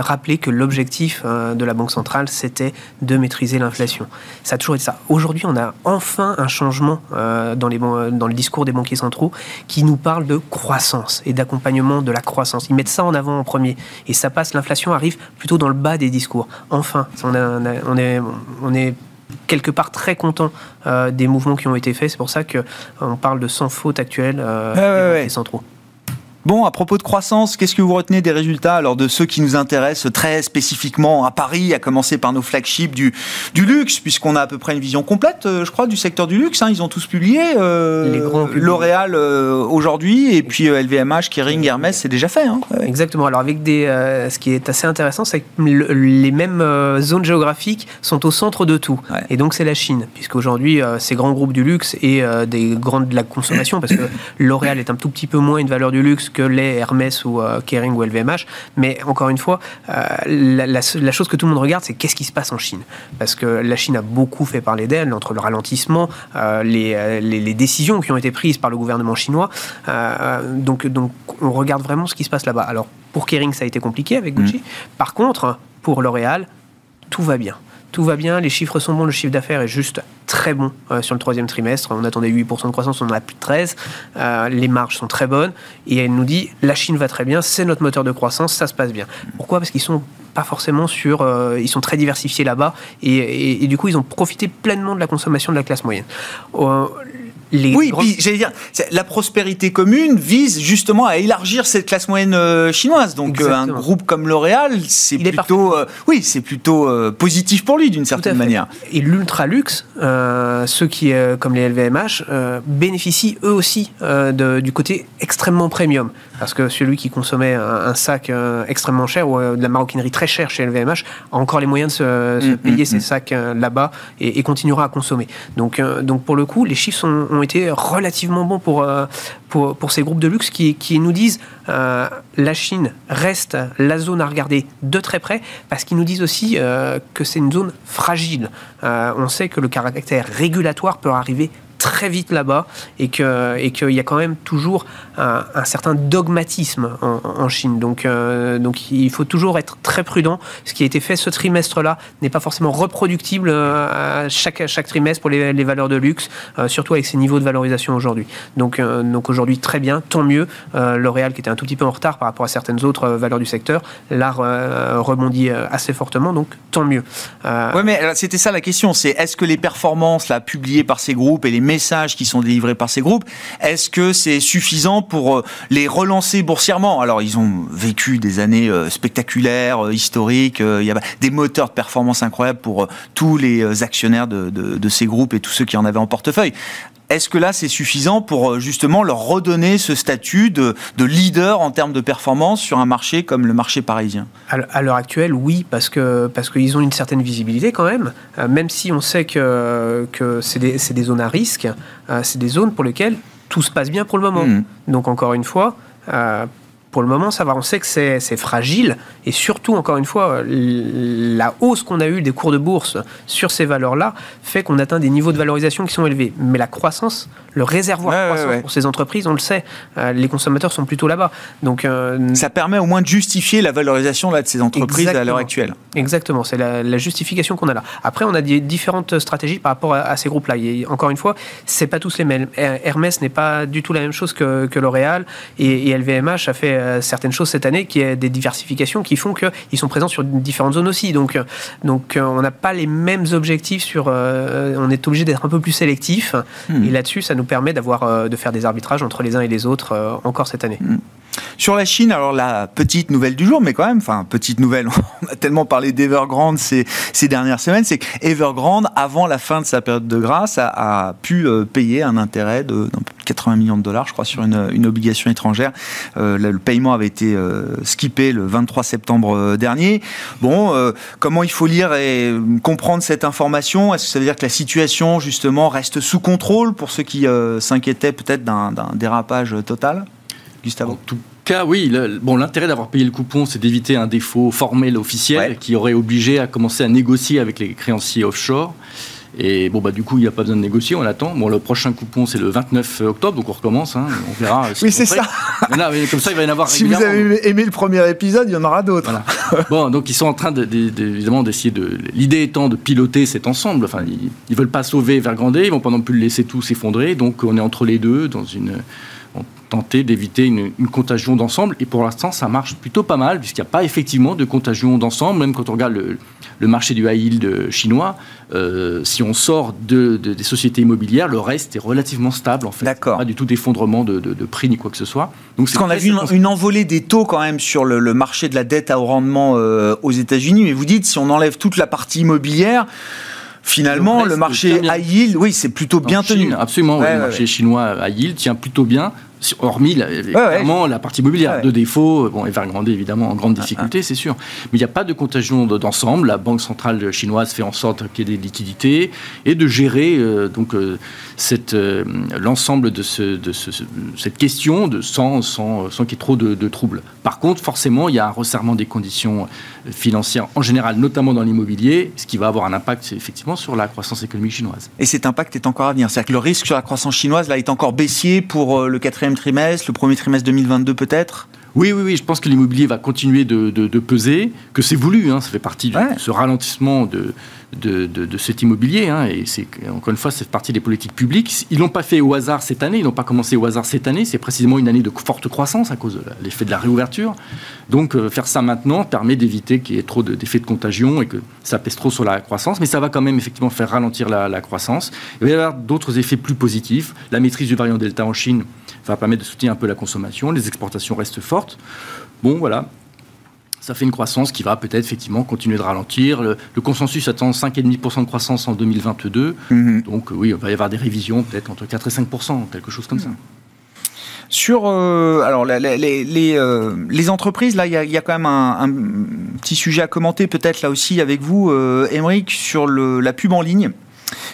rappeler que l'objectif euh, de la Banque centrale, c'était de maîtriser l'inflation. Ça a toujours été ça. Aujourd'hui, on a enfin un changement euh, dans, les, dans le discours des banquiers centraux qui nous parle de croissance et d'accompagnement de la croissance. Ils mettent ça en avant en premier. Et ça passe, l'inflation arrive plutôt dans le bas des discours. Enfin, on, on est, on est quelque part très content euh, des mouvements qui ont été faits. C'est pour ça qu'on euh, parle de sans faute actuelle euh, des centraux. Bon, à propos de croissance, qu'est-ce que vous retenez des résultats alors de ceux qui nous intéressent très spécifiquement à Paris, à commencer par nos flagships du, du luxe, puisqu'on a à peu près une vision complète, euh, je crois, du secteur du luxe. hein. ils ont tous publié. euh. L'Oréal euh, aujourd'hui, et puis euh, LVMH, Kering, Hermès, c'est déjà fait. hein. Ouais. Exactement. Alors avec des, euh, ce qui est assez intéressant, c'est que le- les mêmes euh, zones géographiques sont au centre de tout. Ouais. Et donc c'est la Chine, puisqu'aujourd'hui euh, ces grands groupes du luxe et euh, des grandes de la consommation, parce que <coughs> L'Oréal est un tout petit peu moins une valeur du luxe que les Hermès ou euh, Kering ou LVMH. Mais encore une fois, euh, la, la- la chose que tout le monde regarde, c'est qu'est-ce qui se passe en Chine. Parce que la Chine a beaucoup fait parler d'elle entre le ralentissement, euh, les, les- les décisions qui ont été prises par le gouvernement chinois. Donc, donc on regarde vraiment ce qui se passe là-bas. Alors pour Kering, ça a été compliqué avec Gucci. Par contre, pour L'Oréal, tout va bien. Tout va bien, les chiffres sont bons, le chiffre d'affaires est juste très bon euh, sur le troisième trimestre. On attendait 8% de croissance, on en a plus de 13. Euh, les marges sont très bonnes. Et elle nous dit, la Chine va très bien, c'est notre moteur de croissance, ça se passe bien. Pourquoi? Parce qu'ils sont pas forcément sur... euh, ils sont très diversifiés là-bas. Et, du coup, ils ont profité pleinement de la consommation de la classe moyenne. Les Oui, puis j'allais dire, la prospérité commune vise justement à élargir cette classe moyenne euh, chinoise. Donc euh, un groupe comme L'Oréal, c'est plutôt, euh, oui, c'est plutôt positif pour lui d'une certaine manière. Et l'ultra luxe, ceux qui, comme les LVMH, bénéficient eux aussi de- du côté extrêmement premium. Parce que celui qui consommait un, un sac euh, extrêmement cher ou euh, de la maroquinerie très chère chez LVMH a encore les moyens de se, se Mm, payer mm, ses mm. sacs euh, là-bas et, et continuera à consommer. Donc, donc pour le coup, les chiffres sont- ont été relativement bons pour, pour, pour ces groupes de luxe qui, qui nous disent la Chine reste la zone à regarder de très près parce qu'ils nous disent aussi que c'est une zone fragile. On sait que le caractère régulatoire peut arriver très vite là-bas et que et qu'il y a quand même toujours un, certain dogmatisme en, Chine. Donc euh, donc il faut toujours être très prudent. Ce qui a été fait ce trimestre-là n'est pas forcément reproductible euh, chaque chaque trimestre pour les, les valeurs de luxe, euh, surtout avec ces niveaux de valorisation aujourd'hui. Donc donc aujourd'hui très bien, tant mieux. L'Oréal qui était un tout petit peu en retard par rapport à certaines autres valeurs du secteur, là rebondit assez fortement. Donc tant mieux. Ouais, mais c'était ça la question. C'est est-ce que les performances là publiées par ces groupes et les messages qui sont délivrés par ces groupes, est-ce que c'est suffisant pour euh, les relancer boursièrement? Alors, ils ont vécu des années euh, spectaculaires, euh, historiques. Il y a des moteurs de performance incroyables pour tous les actionnaires de, de- de ces groupes et tous ceux qui en avaient en portefeuille. Est-ce que là, c'est suffisant pour euh, justement leur redonner ce statut de, de leader en termes de performance sur un marché comme le marché parisien? À l'heure actuelle, oui, parce que parce qu'ils ont une certaine visibilité quand même. Euh, même si on sait que que c'est des, zones à risque, euh, c'est des zones pour lesquelles tout se passe bien pour le moment. Mhm. Donc encore une fois. euh, pour le moment, ça va. On sait que c'est fragile. Et surtout, encore une fois, la hausse qu'on a eue des cours de bourse sur ces valeurs-là fait qu'on atteint des niveaux de valorisation qui sont élevés. Mais la croissance, le réservoir Ouais, de ouais, croissance ouais. pour ces entreprises, on le sait, euh, les consommateurs sont plutôt là-bas. Donc, euh, Ça permet au moins de justifier la valorisation là, de ces entreprises à l'heure actuelle. Exactement, c'est la, la justification qu'on a là. Après, on a des différentes stratégies par rapport à, à ces groupes-là. Et encore une fois, c'est pas tous les mêmes. Her- Hermès n'est pas du tout la même chose que, que L'Oréal et, et LVMH a fait euh, certaines choses cette année qui est des diversifications qui font qu'ils sont présents sur différentes zones aussi. Donc, euh, donc euh, on n'a pas les mêmes objectifs sur. on est obligé d'être un peu plus sélectif. Hmm. Et là-dessus, ça nous permet d'avoir de faire des arbitrages entre les uns et les autres encore cette année. Sur la Chine, alors la petite nouvelle du jour, mais quand même, enfin, petite nouvelle, <laughs> on a tellement parlé d'Evergrande ces, ces dernières semaines, c'est qu'Evergrande, avant la fin de sa période de grâce, a, pu euh, payer un intérêt de, de 80 millions de dollars, je crois, sur une, obligation étrangère. Euh, le, paiement avait été euh, skippé le 23 septembre dernier. Bon, comment il faut lire et comprendre cette information? Est-ce que ça veut dire que la situation, justement, reste sous contrôle pour ceux qui s'inquiétaient peut-être d'un dérapage total? Gustavo En tout cas, oui. le- bon, l'intérêt d'avoir payé le coupon, c'est d'éviter un défaut formel officiel Ouais. qui aurait obligé à commencer à négocier avec les créanciers offshore. Et bon, bah, du coup, il n'y a pas besoin de négocier, on attend. Bon, le prochain coupon, c'est le 29 octobre, donc on recommence. hein, on verra. euh, Oui, c'est ça. là, comme ça, il va y en avoir Si vous avez aimé le premier épisode, il y en aura d'autres. Voilà. bon, donc ils sont en train de, de- de- évidemment d'essayer de. L'idée étant de piloter cet ensemble. Enfin, ils, ils veulent pas sauver Evergrande, ils vont pas non plus le laisser tout s'effondrer. Donc on est entre les deux dans une. Tenter d'éviter une, une contagion d'ensemble. Et pour l'instant, ça marche plutôt pas mal, puisqu'il n'y a pas effectivement de contagion d'ensemble, même quand on regarde le, le marché du high yield chinois, euh, si on sort de, de- des sociétés immobilières, le reste est relativement stable en fait. D'accord. Pas du tout d'effondrement de, de- prix ni quoi que ce soit. Donc Parce qu'on a vu une, envolée des taux quand même sur le, le marché de la dette à haut rendement euh, aux États-Unis, mais vous dites si on enlève toute la partie immobilière, finalement Le reste le marché high yield, oui, c'est plutôt bien En Chine, tenu. Absolument, ouais, Ouais, le marché ouais. chinois à yield tient plutôt bien, hormis la, évidemment, la partie immobilière. Ouais. De défaut, bon, Evergrande évidemment en grande difficulté, c'est sûr. Mais il n'y a pas de contagion de- d'ensemble. La banque centrale chinoise fait en sorte qu'il y ait des liquidités et de gérer euh, donc euh, cette euh, l'ensemble de, ce, de ce- ce- cette question de sans sans, sans qu'il y ait trop de, de troubles. Par contre, forcément, il y a un resserrement des conditions financières en général, notamment dans l'immobilier, ce qui va avoir un impact effectivement sur la croissance économique chinoise. Et cet impact est encore à venir. C'est-à-dire que le risque sur la croissance chinoise là est encore baissier pour le quatrième trimestre, le premier trimestre 2022 peut-être? Oui, oui, oui, je pense que l'immobilier va continuer de, de- de peser, que c'est voulu, hein, ça fait partie de Ouais. ce ralentissement de, cet immobilier, hein, et c'est encore une fois, c'est partie des politiques publiques. Ils l'ont pas fait au hasard cette année, ils n'ont pas commencé au hasard cette année, c'est précisément une année de forte croissance à cause de l'effet de la réouverture. Donc euh, faire ça maintenant permet d'éviter qu'il y ait trop de- d'effets de contagion et que ça pèse trop sur la croissance, mais ça va quand même effectivement faire ralentir la, la croissance. Il va y avoir d'autres effets plus positifs. La maîtrise du variant Delta en Chine va permettre de soutenir un peu la consommation, les exportations restent fortes. Bon, voilà. Ça fait une croissance qui va peut-être effectivement continuer de ralentir. Le, le consensus attend 5,5% de croissance en 2022. Mhm. Donc oui, il va y avoir des révisions peut-être entre 4 et 5%, quelque chose comme ça. Sur euh, alors les, les, euh, les entreprises, là, il y a, il y a quand même un, un petit sujet à commenter peut-être là aussi avec vous, euh, Émeric, sur le, la pub en ligne.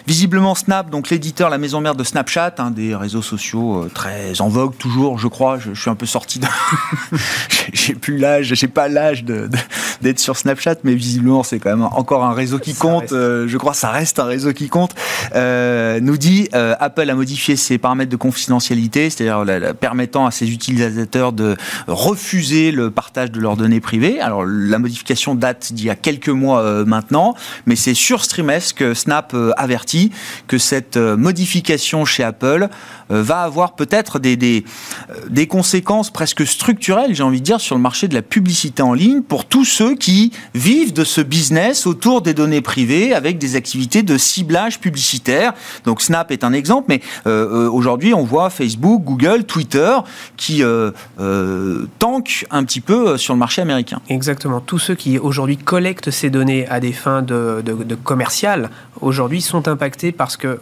Visiblement, Snap, donc l'éditeur, la maison mère de Snapchat, un des réseaux sociaux euh, très en vogue toujours, je crois. Je, je suis un peu sorti de. <laughs> J'ai- plus l'âge, j'ai pas l'âge de- de- d'être sur Snapchat, mais visiblement, c'est quand même encore un réseau qui Ça compte. euh, je crois que ça reste un réseau qui compte. Euh, nous dit Apple a modifié ses paramètres de confidentialité, c'est-à-dire permettant à ses utilisateurs de refuser le partage de leurs données privées. Alors la modification date d'il y a quelques mois maintenant, mais c'est sur Streamesc que Snap euh, que cette euh, modification chez Apple euh, va avoir peut-être des, euh, des conséquences presque structurelles, j'ai envie de dire, sur le marché de la publicité en ligne pour tous ceux qui vivent de ce business autour des données privées avec des activités de ciblage publicitaire. Donc Snap est un exemple, mais aujourd'hui on voit Facebook, Google, Twitter qui euh, un petit peu sur le marché américain. Exactement. Tous ceux qui aujourd'hui collectent ces données à des fins de, de, aujourd'hui sont impactés parce que,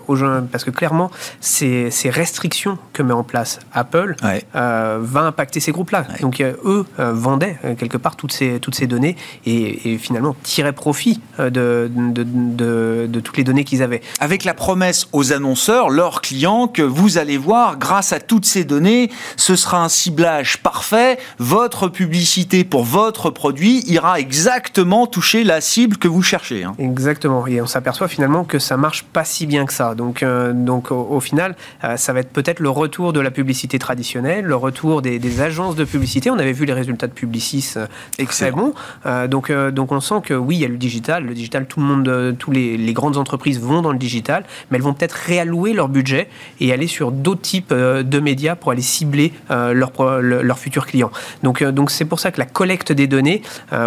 parce que clairement, ces, ces restrictions que met en place Apple Ouais. euh, va impacter ces groupes-là. Donc euh, eux euh, vendaient quelque part toutes ces, toutes ces données et, et finalement tiraient profit de, de, de- de toutes les données qu'ils avaient. avec la promesse aux annonceurs, leurs clients, que vous allez voir, grâce à toutes ces données, ce sera un ciblage parfait. Votre publicité pour votre produit ira exactement toucher la cible que vous cherchez. hein. Exactement. Et on s'aperçoit finalement que ça marche pas si bien que ça. Donc, euh, donc au, au final, euh, ça va être peut-être le retour de la publicité traditionnelle, le retour des, des agences de publicité. On avait vu les résultats de Publicis euh, Excellent. bons. Euh, donc, donc on sent que oui, il y a le digital. Le digital, tout le monde, tous les, les grandes entreprises vont dans le digital, mais elles vont peut-être réallouer leur budget et aller sur d'autres types de médias pour aller cibler leurs pro- le- leurs futurs clients. Donc, donc c'est pour ça que la collecte des données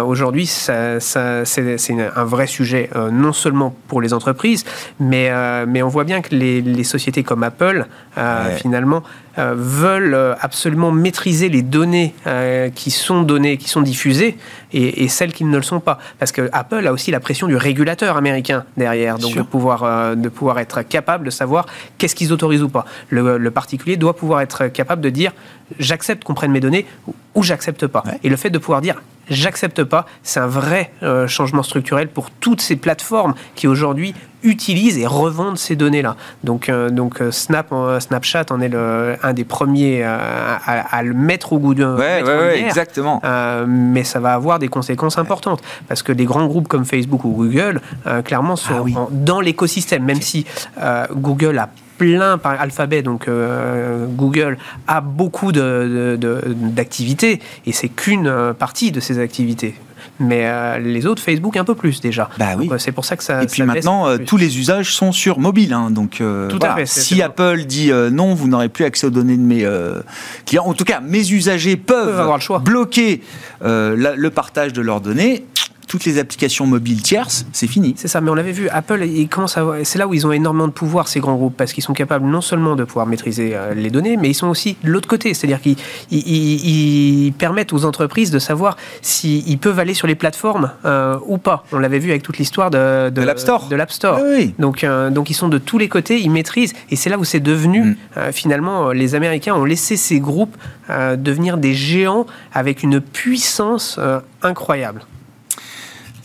aujourd'hui, ça, ça- c'est un vrai sujet non seulement pour les entreprises, mais euh, mais on voit bien que les, les sociétés comme Apple euh, Ouais. finalement veulent euh, absolument maîtriser les données euh, qui sont données, qui sont diffusées, et, et celles qui ne le sont pas, parce que Apple a aussi la pression du régulateur américain derrière, donc de pouvoir euh, de pouvoir être capable de savoir qu'est-ce qu'ils autorisent ou pas. Le, le particulier doit pouvoir être capable de dire j'accepte qu'on prenne mes données ou, j'accepte pas. Ouais. Et le fait de pouvoir dire j'accepte pas, c'est un vrai euh, changement structurel pour toutes ces plateformes qui aujourd'hui utilisent et revendent ces données-là. Donc, euh, donc euh, Snap, euh, Snapchat en est le, un des premiers euh, à, à le mettre au goût Ouais, ouais, ouais, lumière. exactement. Euh, mais ça va avoir des conséquences importantes parce que des grands groupes comme Facebook ou Google, euh, clairement, sont Ah oui. en- dans l'écosystème. Même si Google a plein par Alphabet, donc euh, Google, a beaucoup d'activités de, et c'est qu'une partie de ces activités mais euh, les autres, Facebook un peu plus déjà. Bah oui. Euh, c'est pour ça que ça. Et puis maintenant, euh, tous les usages sont sur mobile, hein, donc Tout à fait, si Apple dit non, vous n'aurez plus accès aux données de mes clients. En tout cas, mes usagers peuvent, avoir le choix. bloquer le partage de leurs données toutes les applications mobiles tierces, c'est fini. C'est ça, mais on l'avait vu, Apple, ils commencent à... c'est là où ils ont énormément de pouvoir, ces grands groupes, parce qu'ils sont capables non seulement de pouvoir maîtriser euh, les données, mais ils sont aussi de l'autre côté, c'est-à-dire qu'ils ils, permettent aux entreprises de savoir s'ils peuvent aller sur les plateformes euh, ou pas. On l'avait vu avec toute l'histoire de, de, l'App Store. De l'App Store. Oui. Donc, euh, donc ils sont de tous les côtés, ils maîtrisent, et c'est là où c'est devenu, mm. finalement, les Américains ont laissé ces groupes devenir des géants avec une puissance incroyable.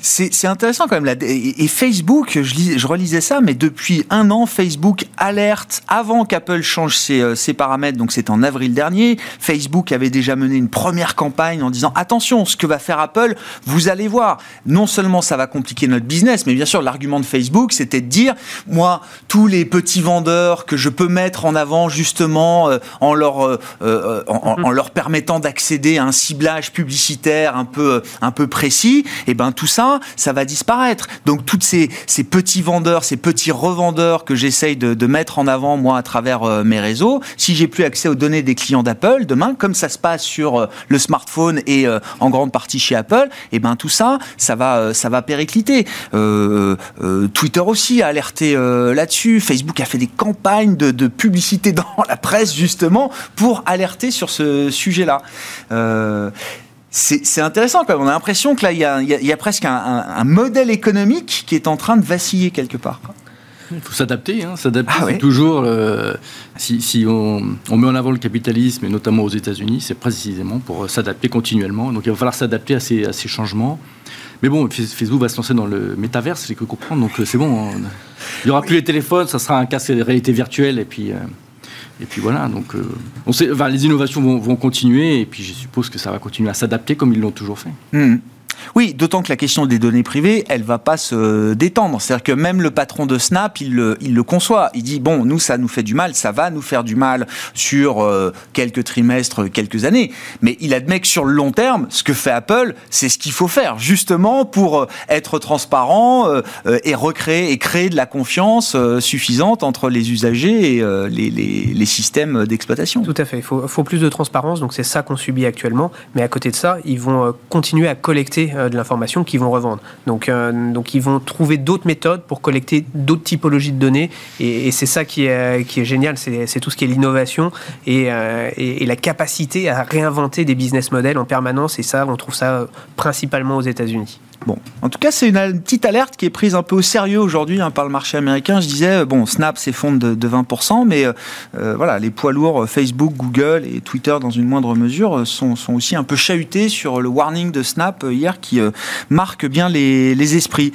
C'est intéressant quand même. Et, Facebook, je, relisais ça, mais depuis un an, Facebook alerte avant qu'Apple change ses, euh, ses, paramètres. Donc c'est en avril dernier. Facebook avait déjà mené une première campagne en disant attention, ce que va faire Apple, vous allez voir. Non seulement ça va compliquer notre business, mais bien sûr l'argument de Facebook, c'était de dire moi tous les petits vendeurs que je peux mettre en avant justement euh, en leur euh, en, leur permettant d'accéder à un ciblage publicitaire un peu un peu précis, et eh ben tout ça ça va disparaître. Donc toutes ces, petits vendeurs, ces petits revendeurs que j'essaye de, mettre en avant moi à travers euh, mes réseaux, si j'ai plus accès aux données des clients d'Apple demain, comme ça se passe sur euh, le smartphone et euh, en grande partie chez Apple, et eh ben tout ça, ça va, ça va péricliter. Twitter aussi a alerté là-dessus. Facebook a fait des campagnes de, de, publicité <laughs> dans la presse justement pour alerter sur ce sujet-là c'est intéressant quand même. On a l'impression que là, il y a, presque un, modèle économique qui est en train de vaciller quelque part. Il faut s'adapter, hein, s'adapter. Ah toujours, euh, si, on, met en avant le capitalisme, et notamment aux États-Unis, c'est précisément pour s'adapter continuellement. Donc il va falloir s'adapter à ces, à ces changements. Mais bon, Facebook va se lancer dans le métaverse, j'ai cru comprendre, donc euh, c'est bon. il n'y aura plus les téléphones, ça sera un casque de réalité virtuelle, et puis. Euh, et puis voilà, donc euh, on sait, les innovations vont, continuer et puis je suppose que ça va continuer à s'adapter comme ils l'ont toujours fait. Mmh. Oui, d'autant que la question des données privées, elle va pas se détendre. C'est-à-dire que même le patron de Snap, il le, conçoit. Il dit bon, nous ça nous fait du mal, ça va nous faire du mal sur euh, quelques trimestres, quelques années. Mais il admet que sur le long terme, ce que fait Apple, c'est ce qu'il faut faire justement pour euh, être transparent euh, et recréer et créer de la confiance suffisante entre les usagers et les, systèmes d'exploitation. Tout à fait. Il faut plus de transparence. Donc c'est ça qu'on subit actuellement. Mais à côté de ça, ils vont continuer à collecter euh, de l'information qu'ils vont revendre. Donc, euh, donc ils vont trouver d'autres méthodes pour collecter d'autres typologies de données. Et, c'est ça qui est, qui est génial, c'est tout ce qui est l'innovation et, euh, et, la capacité à réinventer des business models en permanence. Et ça, on trouve ça principalement aux États-Unis. Bon, en tout cas, c'est une petite alerte qui est prise un peu au sérieux aujourd'hui hein, par le marché américain. Je disais, bon, Snap s'effondre de, de 20%, mais euh, voilà, les poids lourds euh, Facebook, Google et Twitter, dans une moindre mesure, euh, sont, sont aussi un peu chahutés sur le warning de Snap hier qui marque bien les, les esprits.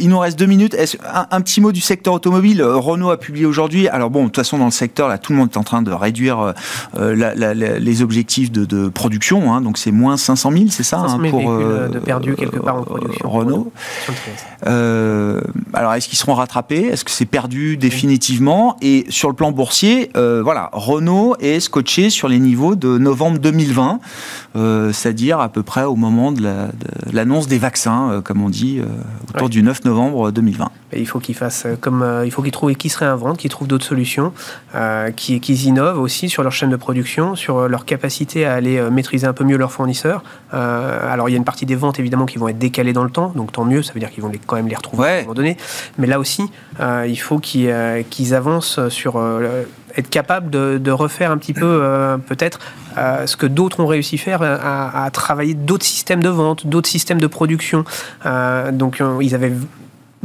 il nous reste deux minutes. Un, un, petit mot du secteur automobile? Renault a publié aujourd'hui. Alors bon, de toute façon, dans le secteur, là, tout le monde est en train de réduire la, la, les objectifs de, de production. Hein, donc c'est moins 500 000, c'est ça 500 000 hein, pour de perdu quelque part en Renault. Euh, alors, est-ce qu'ils seront rattrapés? Est-ce que c'est perdu définitivement? Et sur le plan boursier, euh, voilà, Renault est scotché sur les niveaux de novembre 2020, euh, c'est-à-dire à peu près au moment de l'annonce des vaccins, comme on dit, autour du 9 novembre 2020. Il faut qu'ils fassent comme il faut qu'ils trouvent, qu'ils se réinventent, qu'ils trouvent d'autres solutions, qu'ils innovent aussi sur leur chaîne de production, sur leur capacité à aller maîtriser un peu mieux leurs fournisseurs. alors, il y a une partie des ventes évidemment qui vont être décalées dans le temps, donc tant mieux, ça veut dire qu'ils vont quand même les retrouver à un moment donné. Mais là aussi, euh, il faut qu'ils euh, avancent sur euh, être capables de, refaire un petit peu, peut-être, ce que d'autres ont réussi à faire, à, à travailler d'autres systèmes de vente, d'autres systèmes de production. donc, ils avaient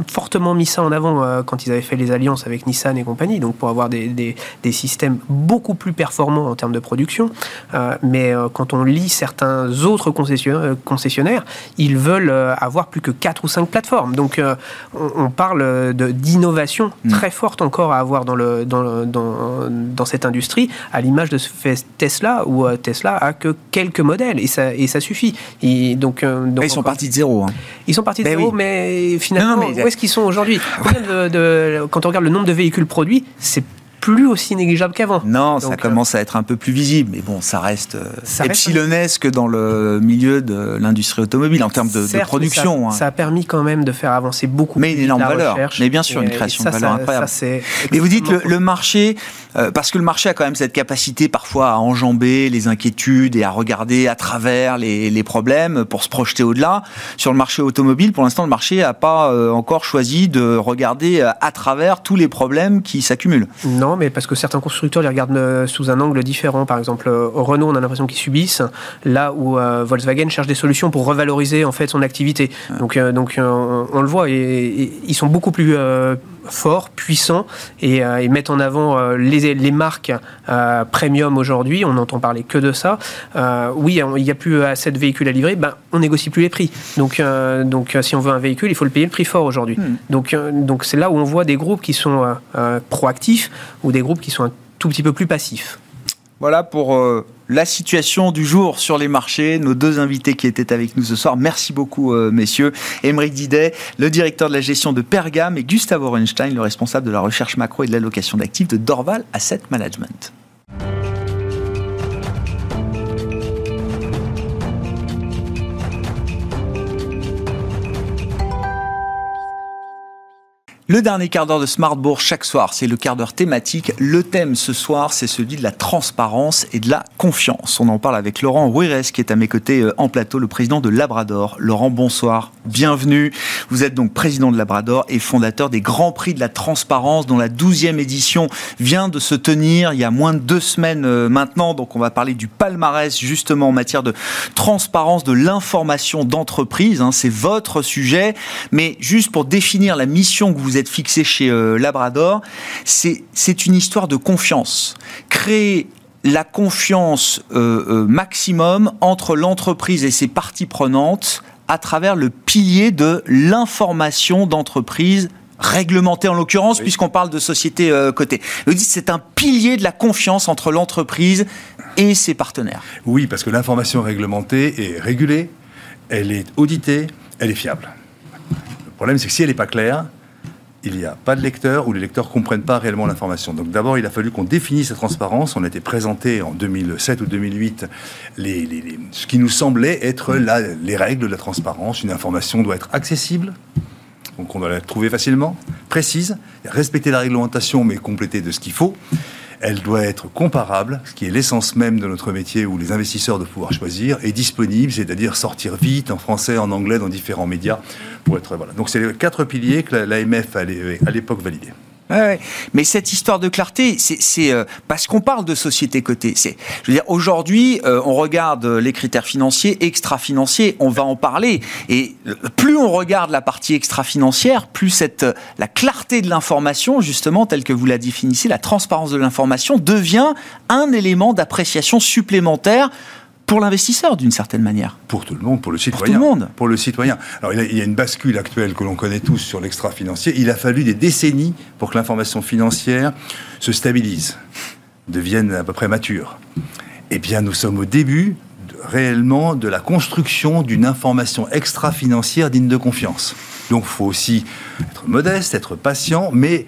fortement mis ça en avant euh, quand ils avaient fait les alliances avec Nissan et compagnie, donc pour avoir des, des, systèmes beaucoup plus performants en termes de production. Euh, mais euh, quand on lit certains autres concessionnaires, concessionnaires ils veulent avoir plus que 4 ou 5 plateformes. Donc on, parle d'innovation mm. très forte encore à avoir dans, le, dans, dans, dans cette industrie, à l'image de ce fait Tesla, où Tesla a que quelques modèles et ça, et ça suffit. Et donc, donc ils sont partis de zéro. Hein. Ils sont partis de ben zéro, mais finalement, où est-ce qu'ils sont aujourd'hui? Quand on regarde le nombre de véhicules produits, c'est plus aussi négligeable qu'avant. Non, ça Donc, euh, commence à être un peu plus visible, mais bon, ça reste euh, Ça reste- epsilonesque dans le milieu de l'industrie automobile en termes de, production. hein. Ça, a permis quand même de faire avancer beaucoup Mais une énorme la valeur. recherche. Mais bien sûr, une création ça, de valeur ça- incroyable. Mais vous dites le, marché, euh, parce que le marché a quand même cette capacité parfois à enjamber les inquiétudes et à regarder à travers les, les problèmes pour se projeter au-delà. Sur le marché automobile, pour l'instant, le marché n'a pas encore choisi de regarder à travers tous les problèmes qui s'accumulent. Non, mais parce que certains constructeurs les regardent euh, sous un angle différent. Par exemple, euh, Renault, on a l'impression qu'ils subissent, là où euh, Volkswagen cherche des solutions pour revaloriser en fait son activité. Donc, euh, donc on, on le voit, et, et ils sont beaucoup plus forts, puissants, et, euh, et mettent en avant euh, les, les marques euh, premium aujourd'hui. On n'entend parler que de ça. Euh, oui, il n'y a plus assez de véhicules à livrer, ben, on négocie plus les prix. Donc, euh, donc si on veut un véhicule, il faut le payer le prix fort aujourd'hui. Hmm. Donc, euh, donc c'est là où on voit des groupes qui sont euh, euh, proactifs ou des groupes qui sont un tout petit peu plus passifs. Voilà pour euh, la situation du jour sur les marchés. Nos deux invités qui étaient avec nous ce soir. Merci beaucoup, euh, messieurs. Émeric Didet, le directeur de la gestion de Pergam, et Gustavo Orenstein, le responsable de la recherche macro et de l'allocation d'actifs de Dorval Asset Management. Le dernier quart d'heure de Smart Bourse chaque soir, c'est le quart d'heure thématique. Le thème ce soir, c'est celui de la transparence et de la confiance. On en parle avec Laurent Ruires qui est à mes côtés euh, en plateau, le président de Labrador. Laurent, bonsoir, bienvenue. Vous êtes donc président de Labrador et fondateur des Grands Prix de la Transparence dont la 12e édition vient de se tenir il y a moins de deux semaines euh, maintenant. Donc on va parler du palmarès justement en matière de transparence de l'information d'entreprise. hein. C'est votre sujet. Mais juste pour définir la mission que vous êtes fixée chez euh, Labrador, c'est une histoire de confiance. Créer la confiance euh, euh, maximum entre l'entreprise et ses parties prenantes à travers le pilier de l'information d'entreprise réglementée en l'occurrence, puisqu'on parle de société euh, cotée. Vous dites c'est un pilier de la confiance entre l'entreprise et ses partenaires. Oui, parce que l'information réglementée est régulée, elle est auditée, elle est fiable. Le problème, c'est que si elle n'est pas claire, il n'y a pas de lecteur ou les lecteurs ne comprennent pas réellement l'information. Donc d'abord, il a fallu qu'on définisse la transparence. On a été présenté en 2007 ou 2008 les, les- les- ce qui nous semblait être les règles de la transparence. Une information doit être accessible, donc on doit la trouver facilement, précise, respecter la réglementation mais compléter de ce qu'il faut. Elle doit être comparable, ce qui est l'essence même de notre métier où les investisseurs doivent pouvoir choisir, et disponible, c'est-à-dire sortir vite en français, en anglais, dans différents médias. Pour. Donc c'est les quatre piliers que la- l'AMF a à l'époque validés. Ouais. Mais cette histoire de clarté, c'est- euh, parce qu'on parle de société cotée. C'est, je veux dire, aujourd'hui, euh, on regarde les critères financiers, extra-financiers, on va en parler. Et plus on regarde la partie extra-financière, plus cette, euh, la clarté de l'information, justement, telle que vous la définissez, la transparence de l'information, devient un élément d'appréciation supplémentaire pour l'investisseur, d'une certaine manière. Pour tout le monde, pour le tout citoyen. le monde. Pour le citoyen. Alors, il y a- une bascule actuelle que l'on connaît tous sur l'extra-financier. Il a fallu des décennies pour que l'information financière se stabilise, devienne à peu près mature. Eh bien, nous sommes au début de- réellement de la construction d'une information extra-financière digne de confiance. Donc, il faut aussi être modeste, être patient, mais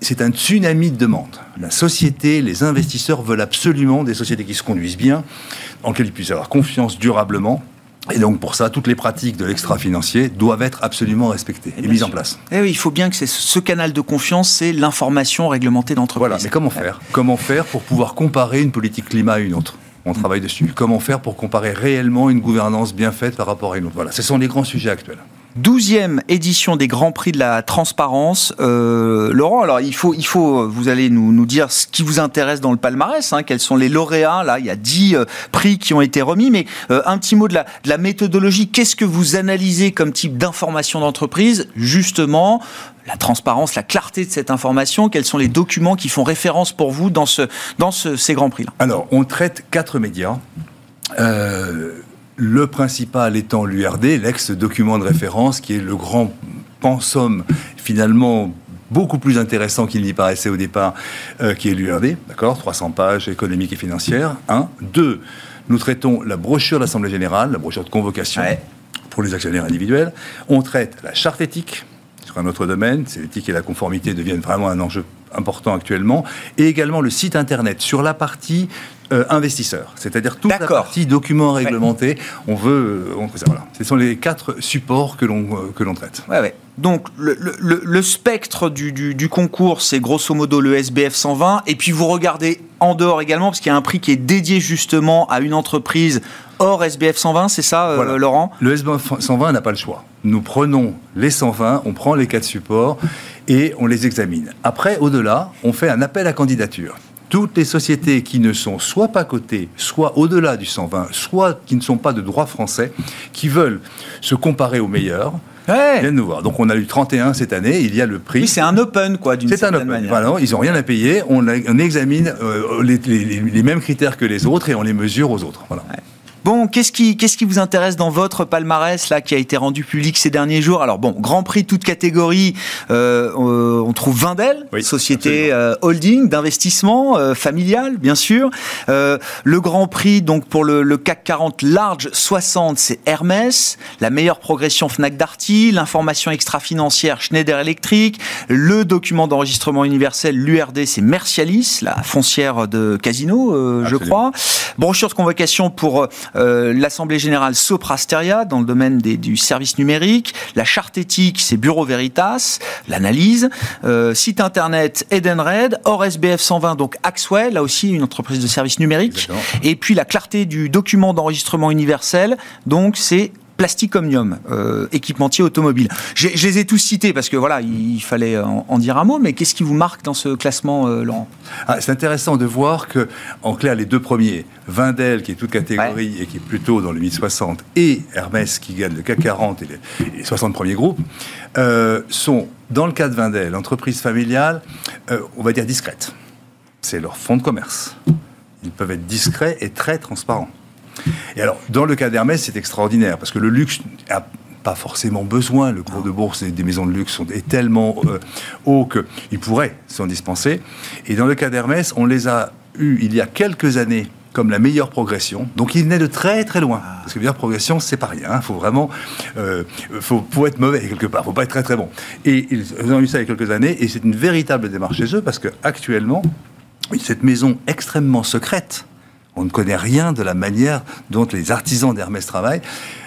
c'est un tsunami de demandes. La société, les investisseurs veulent absolument des sociétés qui se conduisent bien, en lesquelles ils puissent avoir confiance durablement. Et donc, pour ça, toutes les pratiques de l'extra-financier doivent être absolument respectées et, bien mises en place. Eh oui, il faut bien que c'est ce canal de confiance, c'est l'information réglementée d'entreprise. Voilà, mais comment faire? Comment faire pour pouvoir comparer une politique climat à une autre? On travaille dessus. Comment faire pour comparer réellement une gouvernance bien faite par rapport à une autre? Voilà, ce sont les grands sujets actuels. 12e édition des Grands Prix de la Transparence. Euh, Laurent, alors il faut, il faut, vous allez nous, dire ce qui vous intéresse dans le palmarès, hein, quels sont les lauréats. Là, il y a 10 euh, prix qui ont été remis, mais euh, un petit mot de la, méthodologie. Qu'est-ce que vous analysez comme type d'information d'entreprise? Justement, la transparence, la clarté de cette information, quels sont les documents qui font référence pour vous dans, ce, dans ce- ces Grands Prix-là? Alors, on traite quatre médias. Euh, le principal étant l'URD, l'ex-document de référence, qui est le grand pensum finalement beaucoup plus intéressant qu'il n'y paraissait au départ, euh, qui est l'URD, d'accord 300 pages économiques et financières. Un. Deux, nous traitons la brochure de l'Assemblée Générale, la brochure de convocation Ouais. pour les actionnaires individuels. On traite la charte éthique sur un autre domaine, c'est l'éthique et la conformité deviennent vraiment un enjeu important actuellement, et également le site internet sur la partie euh, investisseur, c'est-à-dire toute la partie documents réglementés. On veut, on- voilà. Ce sont les quatre supports que l'on euh, que l'on traite. Ouais, ouais. Donc, le, le- spectre du, du- du concours, c'est grosso modo le SBF 120. Et puis, vous regardez en dehors également, parce qu'il y a un prix qui est dédié justement à une entreprise hors SBF 120, c'est ça, euh. Laurent? Le SBF 120 n'a pas le choix. Nous prenons les 120, on prend les quatre supports et on les examine. Après, au-delà, on fait un appel à candidature. Toutes les sociétés qui ne sont soit pas cotées, soit au-delà du 120, soit qui ne sont pas de droit français, qui veulent se comparer aux meilleurs, Ouais. viennent nous voir. Donc on a eu 31 cette année, il y a le prix. Oui, c'est un open, quoi, d'une C'est un certaine open. manière. Voilà, ils n'ont rien à payer. On, examine euh, les, les- les- les mêmes critères que les autres et on les mesure aux autres. Voilà. Bon, qu'est-ce qui, qu'est-ce qui vous intéresse dans votre palmarès là qui a été rendu public ces derniers jours? Alors bon, Grand Prix toute catégorie, euh, on trouve Vindel, Oui, société euh, holding d'investissement euh, familial, bien sûr. Euh, le Grand Prix donc pour le, le CAC 40 large 60, c'est Hermès. La meilleure progression Fnac Darty, l'information extra-financière Schneider Electric, le document d'enregistrement universel l'URD, c'est Mercialis, la foncière de Casino, euh, je crois. Brochure de convocation pour euh, l'Assemblée Générale Soprasteria dans le domaine des- du service numérique. La charte éthique, c'est Bureau Veritas. L'analyse. Euh, site internet Edenred. Hors SBF 120, donc Axwell, là aussi une entreprise de services numériques. Exactement. Et puis la clarté du document d'enregistrement universel, donc c'est Plastic Omnium, euh, équipementier automobile. Je les ai tous cités parce que voilà, il fallait en, en dire un mot, mais qu'est-ce qui vous marque dans ce classement, euh, Laurent? Ah, c'est intéressant de voir que, en clair, les deux premiers, Vindel, qui est toute catégorie et qui est plutôt dans le 1060, et Hermès, qui gagne le CAC 40 et les, et les 60 premiers groupes, euh, sont, dans le cas de Vindel, entreprise familiale, on va dire discrète. C'est leur fonds de commerce. Ils peuvent être discrets et très transparents. Et alors, dans le cas d'Hermès, c'est extraordinaire, parce que le luxe a pas forcément besoin. Le cours de bourse des, maisons de luxe sont, est tellement euh, haut qu'ils pourraient s'en dispenser. Et dans le cas d'Hermès, on les a eus il y a quelques années comme la meilleure progression. Donc il venait de très très loin. Parce que meilleure progression, c'est pas rien. Il faut vraiment, euh, faut, faut être mauvais quelque part. Faut pas être très très bon. Et ils ont eu ça il y a quelques années, et c'est une véritable démarche chez eux parce que actuellement, cette maison extrêmement secrète, on ne connaît rien de la manière dont les artisans d'Hermès travaillent,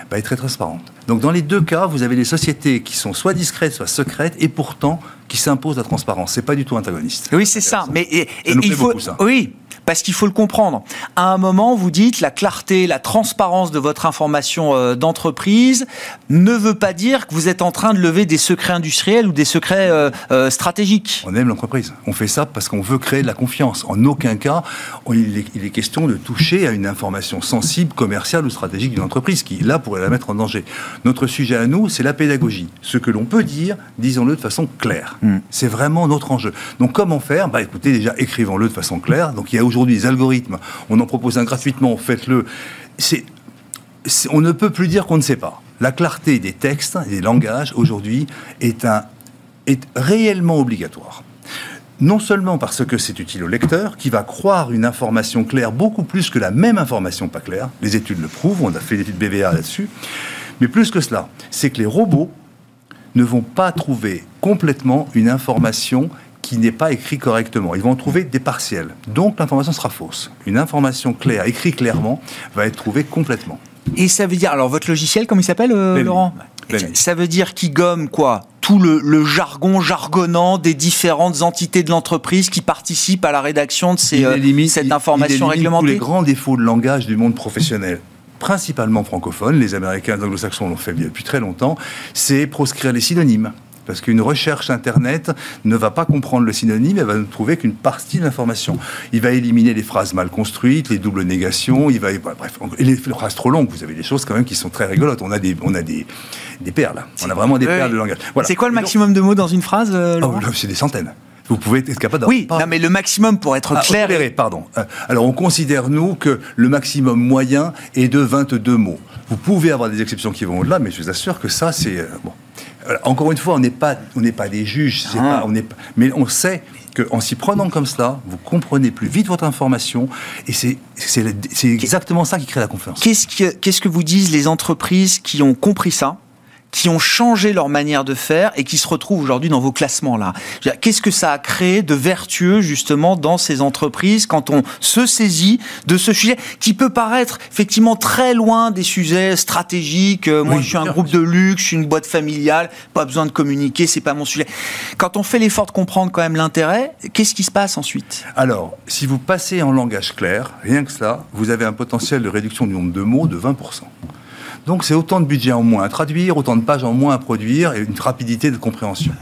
bah, est très transparente. Donc dans les deux cas, vous avez des sociétés qui sont soit discrètes, soit secrètes, et pourtant qui s'imposent la transparence. C'est pas du tout antagoniste. Oui, c'est ça. Mais et, et nous il faut, beaucoup, ça. oui, parce qu'il faut le comprendre. À un moment, vous dites la clarté, la transparence de votre information euh, d'entreprise ne veut pas dire que vous êtes en train de lever des secrets industriels ou des secrets euh, euh, stratégiques. On aime l'entreprise. On fait ça parce qu'on veut créer de la confiance. En aucun cas, il est, il est question de toucher à une information sensible, commerciale ou stratégique d'une entreprise qui, là, pourrait la mettre en danger. Notre sujet à nous, c'est la pédagogie. Ce que l'on peut dire, disons-le de façon claire. C'est vraiment notre enjeu. Donc, comment faire? Bah, écoutez, déjà, écrivons-le de façon claire. Donc, il y a aujourd'hui des algorithmes. On en propose un gratuitement. Faites-le. C'est on ne peut plus dire qu'on ne sait pas. La clarté des textes des langages aujourd'hui est, un, est réellement obligatoire. Non seulement parce que c'est utile au lecteur, qui va croire une information claire beaucoup plus que la même information pas claire. Les études le prouvent, on a fait des études BVA là-dessus. Mais plus que cela, c'est que les robots ne vont pas trouver complètement une information qui n'est pas écrite correctement. Ils vont trouver des partiels. Donc l'information sera fausse. Une information claire, écrite clairement, va être trouvée complètement. Et ça veut dire, alors votre logiciel, comment il s'appelle, euh. Laurent. Ça veut dire qu'il gomme quoi? Tout le, le jargon jargonnant des différentes entités de l'entreprise qui participent à la rédaction de ces, Il euh, élimine- cette il- information il élimine réglementée. tous les grands défauts de langage du monde professionnel principalement francophone, les Américains et les Anglo-Saxons l'ont fait depuis très longtemps, c'est proscrire les synonymes. Parce qu'une recherche Internet ne va pas comprendre le synonyme, elle va ne trouver qu'une partie de l'information. Il va éliminer les phrases mal construites, les doubles négations, il va, bref, et les phrases trop longues. Vous avez des choses quand même qui sont très rigolotes. On a des, on a des, des perles. On a vraiment des Oui. perles de langage. Voilà. C'est quoi le donc- maximum de mots dans une phrase, euh, Oh, C'est des centaines. Vous pouvez être capable Oui, d'avoir- non, mais le maximum pour être ah, clair. pardon. Euh, Alors, on considère, nous, que le maximum moyen est de 22 mots. Vous pouvez avoir des exceptions qui vont au-delà, mais je vous assure que ça, c'est... euh, bon. Encore une fois, on n'est pas, on n'est pas des juges, Ah. pas- on pas- mais on sait qu'en s'y prenant comme cela, vous comprenez plus vite votre information, et c'est exactement ça qui crée la confiance. Qu'est-ce que, qu'est-ce que vous disent les entreprises qui ont compris ça qui ont changé leur manière de faire et qui se retrouvent aujourd'hui dans vos classements là Qu'est-ce que ça a créé de vertueux justement dans ces entreprises quand on se saisit de ce sujet qui peut paraître effectivement très loin des sujets stratégiques. Euh, moi, je suis un groupe de luxe, je suis une boîte familiale, pas besoin de communiquer, c'est pas mon sujet. Quand on fait l'effort de comprendre quand même l'intérêt, qu'est-ce qui se passe ensuite? Alors, si vous passez en langage clair, rien que ça, vous avez un potentiel de réduction du nombre de mots de 20%. Donc c'est autant de budget en moins à traduire, autant de pages en moins à produire et une rapidité de compréhension.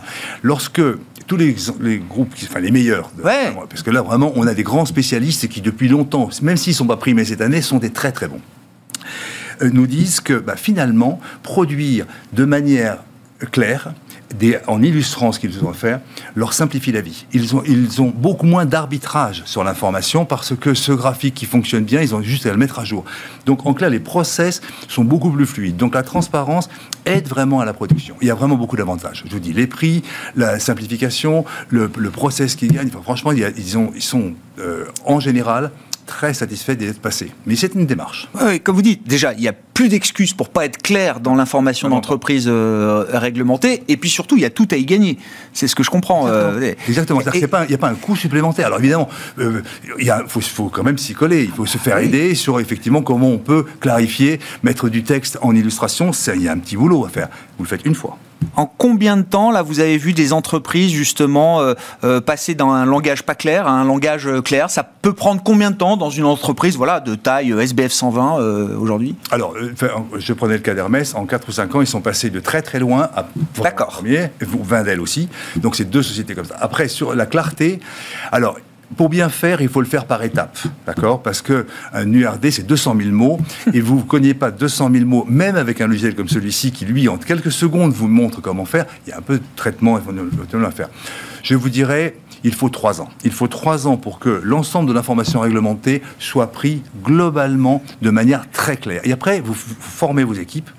Lorsque tous les, groupes, enfin les meilleurs, parce que là vraiment on a des grands spécialistes qui depuis longtemps, même s'ils ne sont pas primés cette année, sont des très très bons, euh, nous disent que bah, finalement produire de manière claire, en illustrant ce qu'ils ont fait, leur simplifie la vie. Ils ont, beaucoup moins d'arbitrage sur l'information parce que ce graphique qui fonctionne bien, ils ont juste à le mettre à jour. Donc en clair, les process sont beaucoup plus fluides. Donc la transparence aide vraiment à la production. Il y a vraiment beaucoup d'avantages. Je vous dis, les prix, la simplification, le, process qui gagne, franchement, ils, ont, ils sont euh, en général très satisfait d'être passé. Mais c'est une démarche. Oui, comme vous dites, déjà, il n'y a plus d'excuses pour pas être clair dans l'information d'entreprise euh, réglementée. Et puis surtout, il y a tout à y gagner. C'est ce que je comprends. Exactement. Euh, il n'y a pas un coût supplémentaire. Alors évidemment, euh, il faut, quand même s'y coller. Il faut se faire aider sur effectivement comment on peut clarifier, mettre du texte en illustration. Il y a un petit boulot à faire. Vous le faites une fois. En combien de temps, là, vous avez vu des entreprises, justement, euh, euh, passer d'un un langage pas clair à un langage euh, clair? Ça peut prendre combien de temps dans une entreprise voilà, de taille SBF 120 aujourd'hui? Alors, je prenais le cas d'Hermès. En 4 ou 5 ans, ils sont passés de très très loin à D'accord. premier, Vindel aussi. Donc, c'est deux sociétés comme ça. Après, sur la clarté, alors, pour bien faire, il faut le faire par étapes, d'accord? Parce que un URD, c'est 200 000 mots, et vous ne connaissez pas 200 000 mots, même avec un logiciel comme celui-ci, qui lui, en quelques secondes, vous montre comment faire. Il y a un peu de traitement à faire. Je vous dirais, il faut trois ans. Il faut trois ans pour que l'ensemble de l'information réglementée soit pris globalement de manière très claire. Et après, vous formez vos équipes,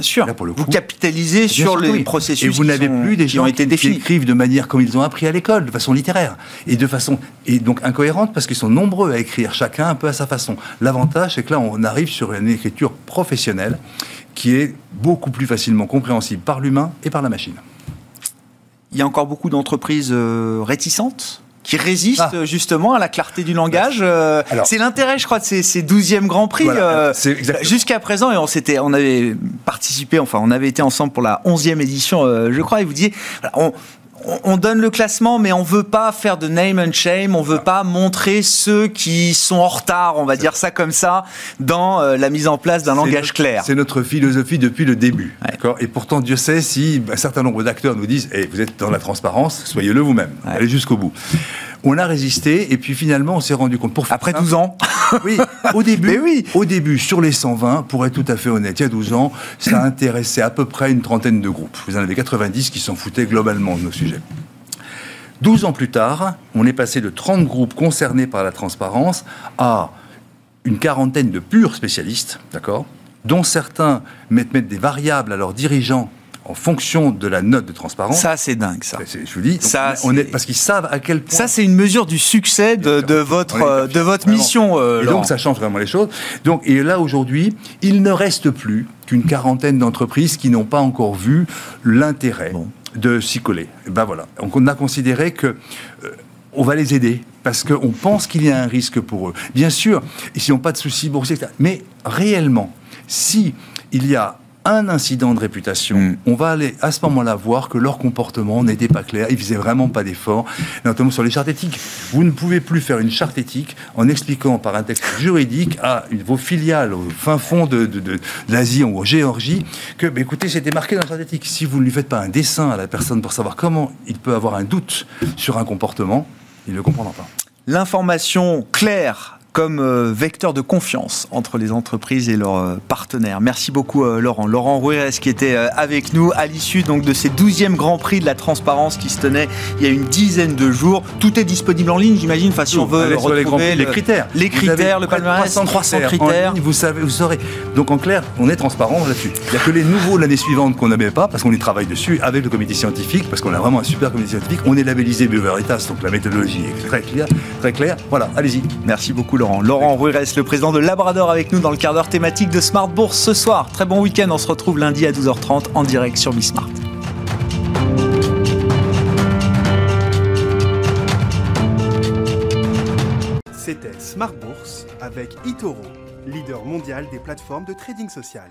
sûr. vous capitalisez sur les processus. Et vous n'avez plus des gens qui, ont été qui, écrivent de manière comme ils ont appris à l'école, de façon littéraire. Et de façon. Et donc incohérente parce qu'ils sont nombreux à écrire, chacun un peu à sa façon. L'avantage, c'est que là, on arrive sur une écriture professionnelle qui est beaucoup plus facilement compréhensible par l'humain et par la machine. Il y a encore beaucoup d'entreprises euh, réticentes qui résiste ah. justement à la clarté du langage. Euh, c'est l'intérêt, je crois, de ces, ces 12e Grands Prix. Euh, jusqu'à présent, et on, s'était, on avait participé, enfin, on avait été ensemble pour la 11e édition, euh, je crois, et vous disiez, on, on donne le classement, mais on veut pas faire de name and shame, on veut pas montrer ceux qui sont en retard, on va dire ça comme ça, dans la mise en place d'un langage clair. C'est notre philosophie depuis le début. D'accord. Et pourtant, Dieu sait si un certain nombre d'acteurs nous disent hey, vous êtes dans la transparence, soyez-le vous-même, allez jusqu'au bout on a résisté et puis finalement on s'est rendu compte. Pour Après 12 ans <laughs> Oui, au <laughs> début, oui. au début, sur les 120, pour être tout à fait honnête, il y a 12 ans, ça intéressait à peu près une trentaine de groupes. Vous en avez 90 qui s'en foutaient globalement de nos sujets. 12 ans plus tard, on est passé de 30 groupes concernés par la transparence à une quarantaine de purs spécialistes, d'accord dont certains mettent, mettent des variables à leurs dirigeants en fonction de la note de transparence. Ça, c'est dingue, ça. Je vous dis, ça, on est, parce qu'ils savent à quel point. Ça, c'est une mesure du succès de, votre, de votre mission. Euh, et donc, ça change vraiment les choses. Donc, et là, aujourd'hui, il ne reste plus qu'une quarantaine d'entreprises qui n'ont pas encore vu l'intérêt de s'y coller. ben voilà. Donc, on a considéré que. Euh, on va les aider parce qu'on pense qu'il y a un risque pour eux. Bien sûr, ils n'ont pas de soucis boursiers, mais réellement, si il y a un incident de réputation, mm. on va aller à ce moment-là voir que leur comportement n'était pas clair, ils faisaient vraiment pas d'efforts, notamment sur les chartes éthiques. Vous ne pouvez plus faire une charte éthique en expliquant par un texte juridique à vos filiales au fin fond de, l'Asie ou en Géorgie que, bah, écoutez, c'était marqué dans la charte éthique. Si vous ne lui faites pas un dessin à la personne pour savoir comment il peut avoir un doute sur un comportement, il ne le comprendra pas. L'information claire comme euh, vecteur de confiance entre les entreprises et leurs euh, partenaires. Merci beaucoup euh, Laurent. Laurent Rouérez qui était avec nous à l'issue donc de ces 12e Grand Prix de la transparence qui se tenait il y a une dizaine de jours. Tout est disponible en ligne, j'imagine, enfin, si on veut retrouver les, critères. Les critères, le palmarès, 300, critères. vous savez, vous saurez. Donc en clair, on est transparent là-dessus. Il n'y a que les nouveaux l'année suivante qu'on n'avait pas parce qu'on y travaille dessus avec le comité scientifique parce qu'on a vraiment un super comité scientifique. On est labellisé Bioveritas, donc la méthodologie est très claire. Très claire. Voilà, allez-y. Merci beaucoup Laurent. Laurent. Laurent Rures, le président de Labrador, avec nous dans le quart d'heure thématique de Smart Bourse ce soir. Très bon week-end. On se retrouve lundi à 12h30 en direct sur Bismart. C'était Smart Bourse avec Itoro, leader mondial des plateformes de trading social.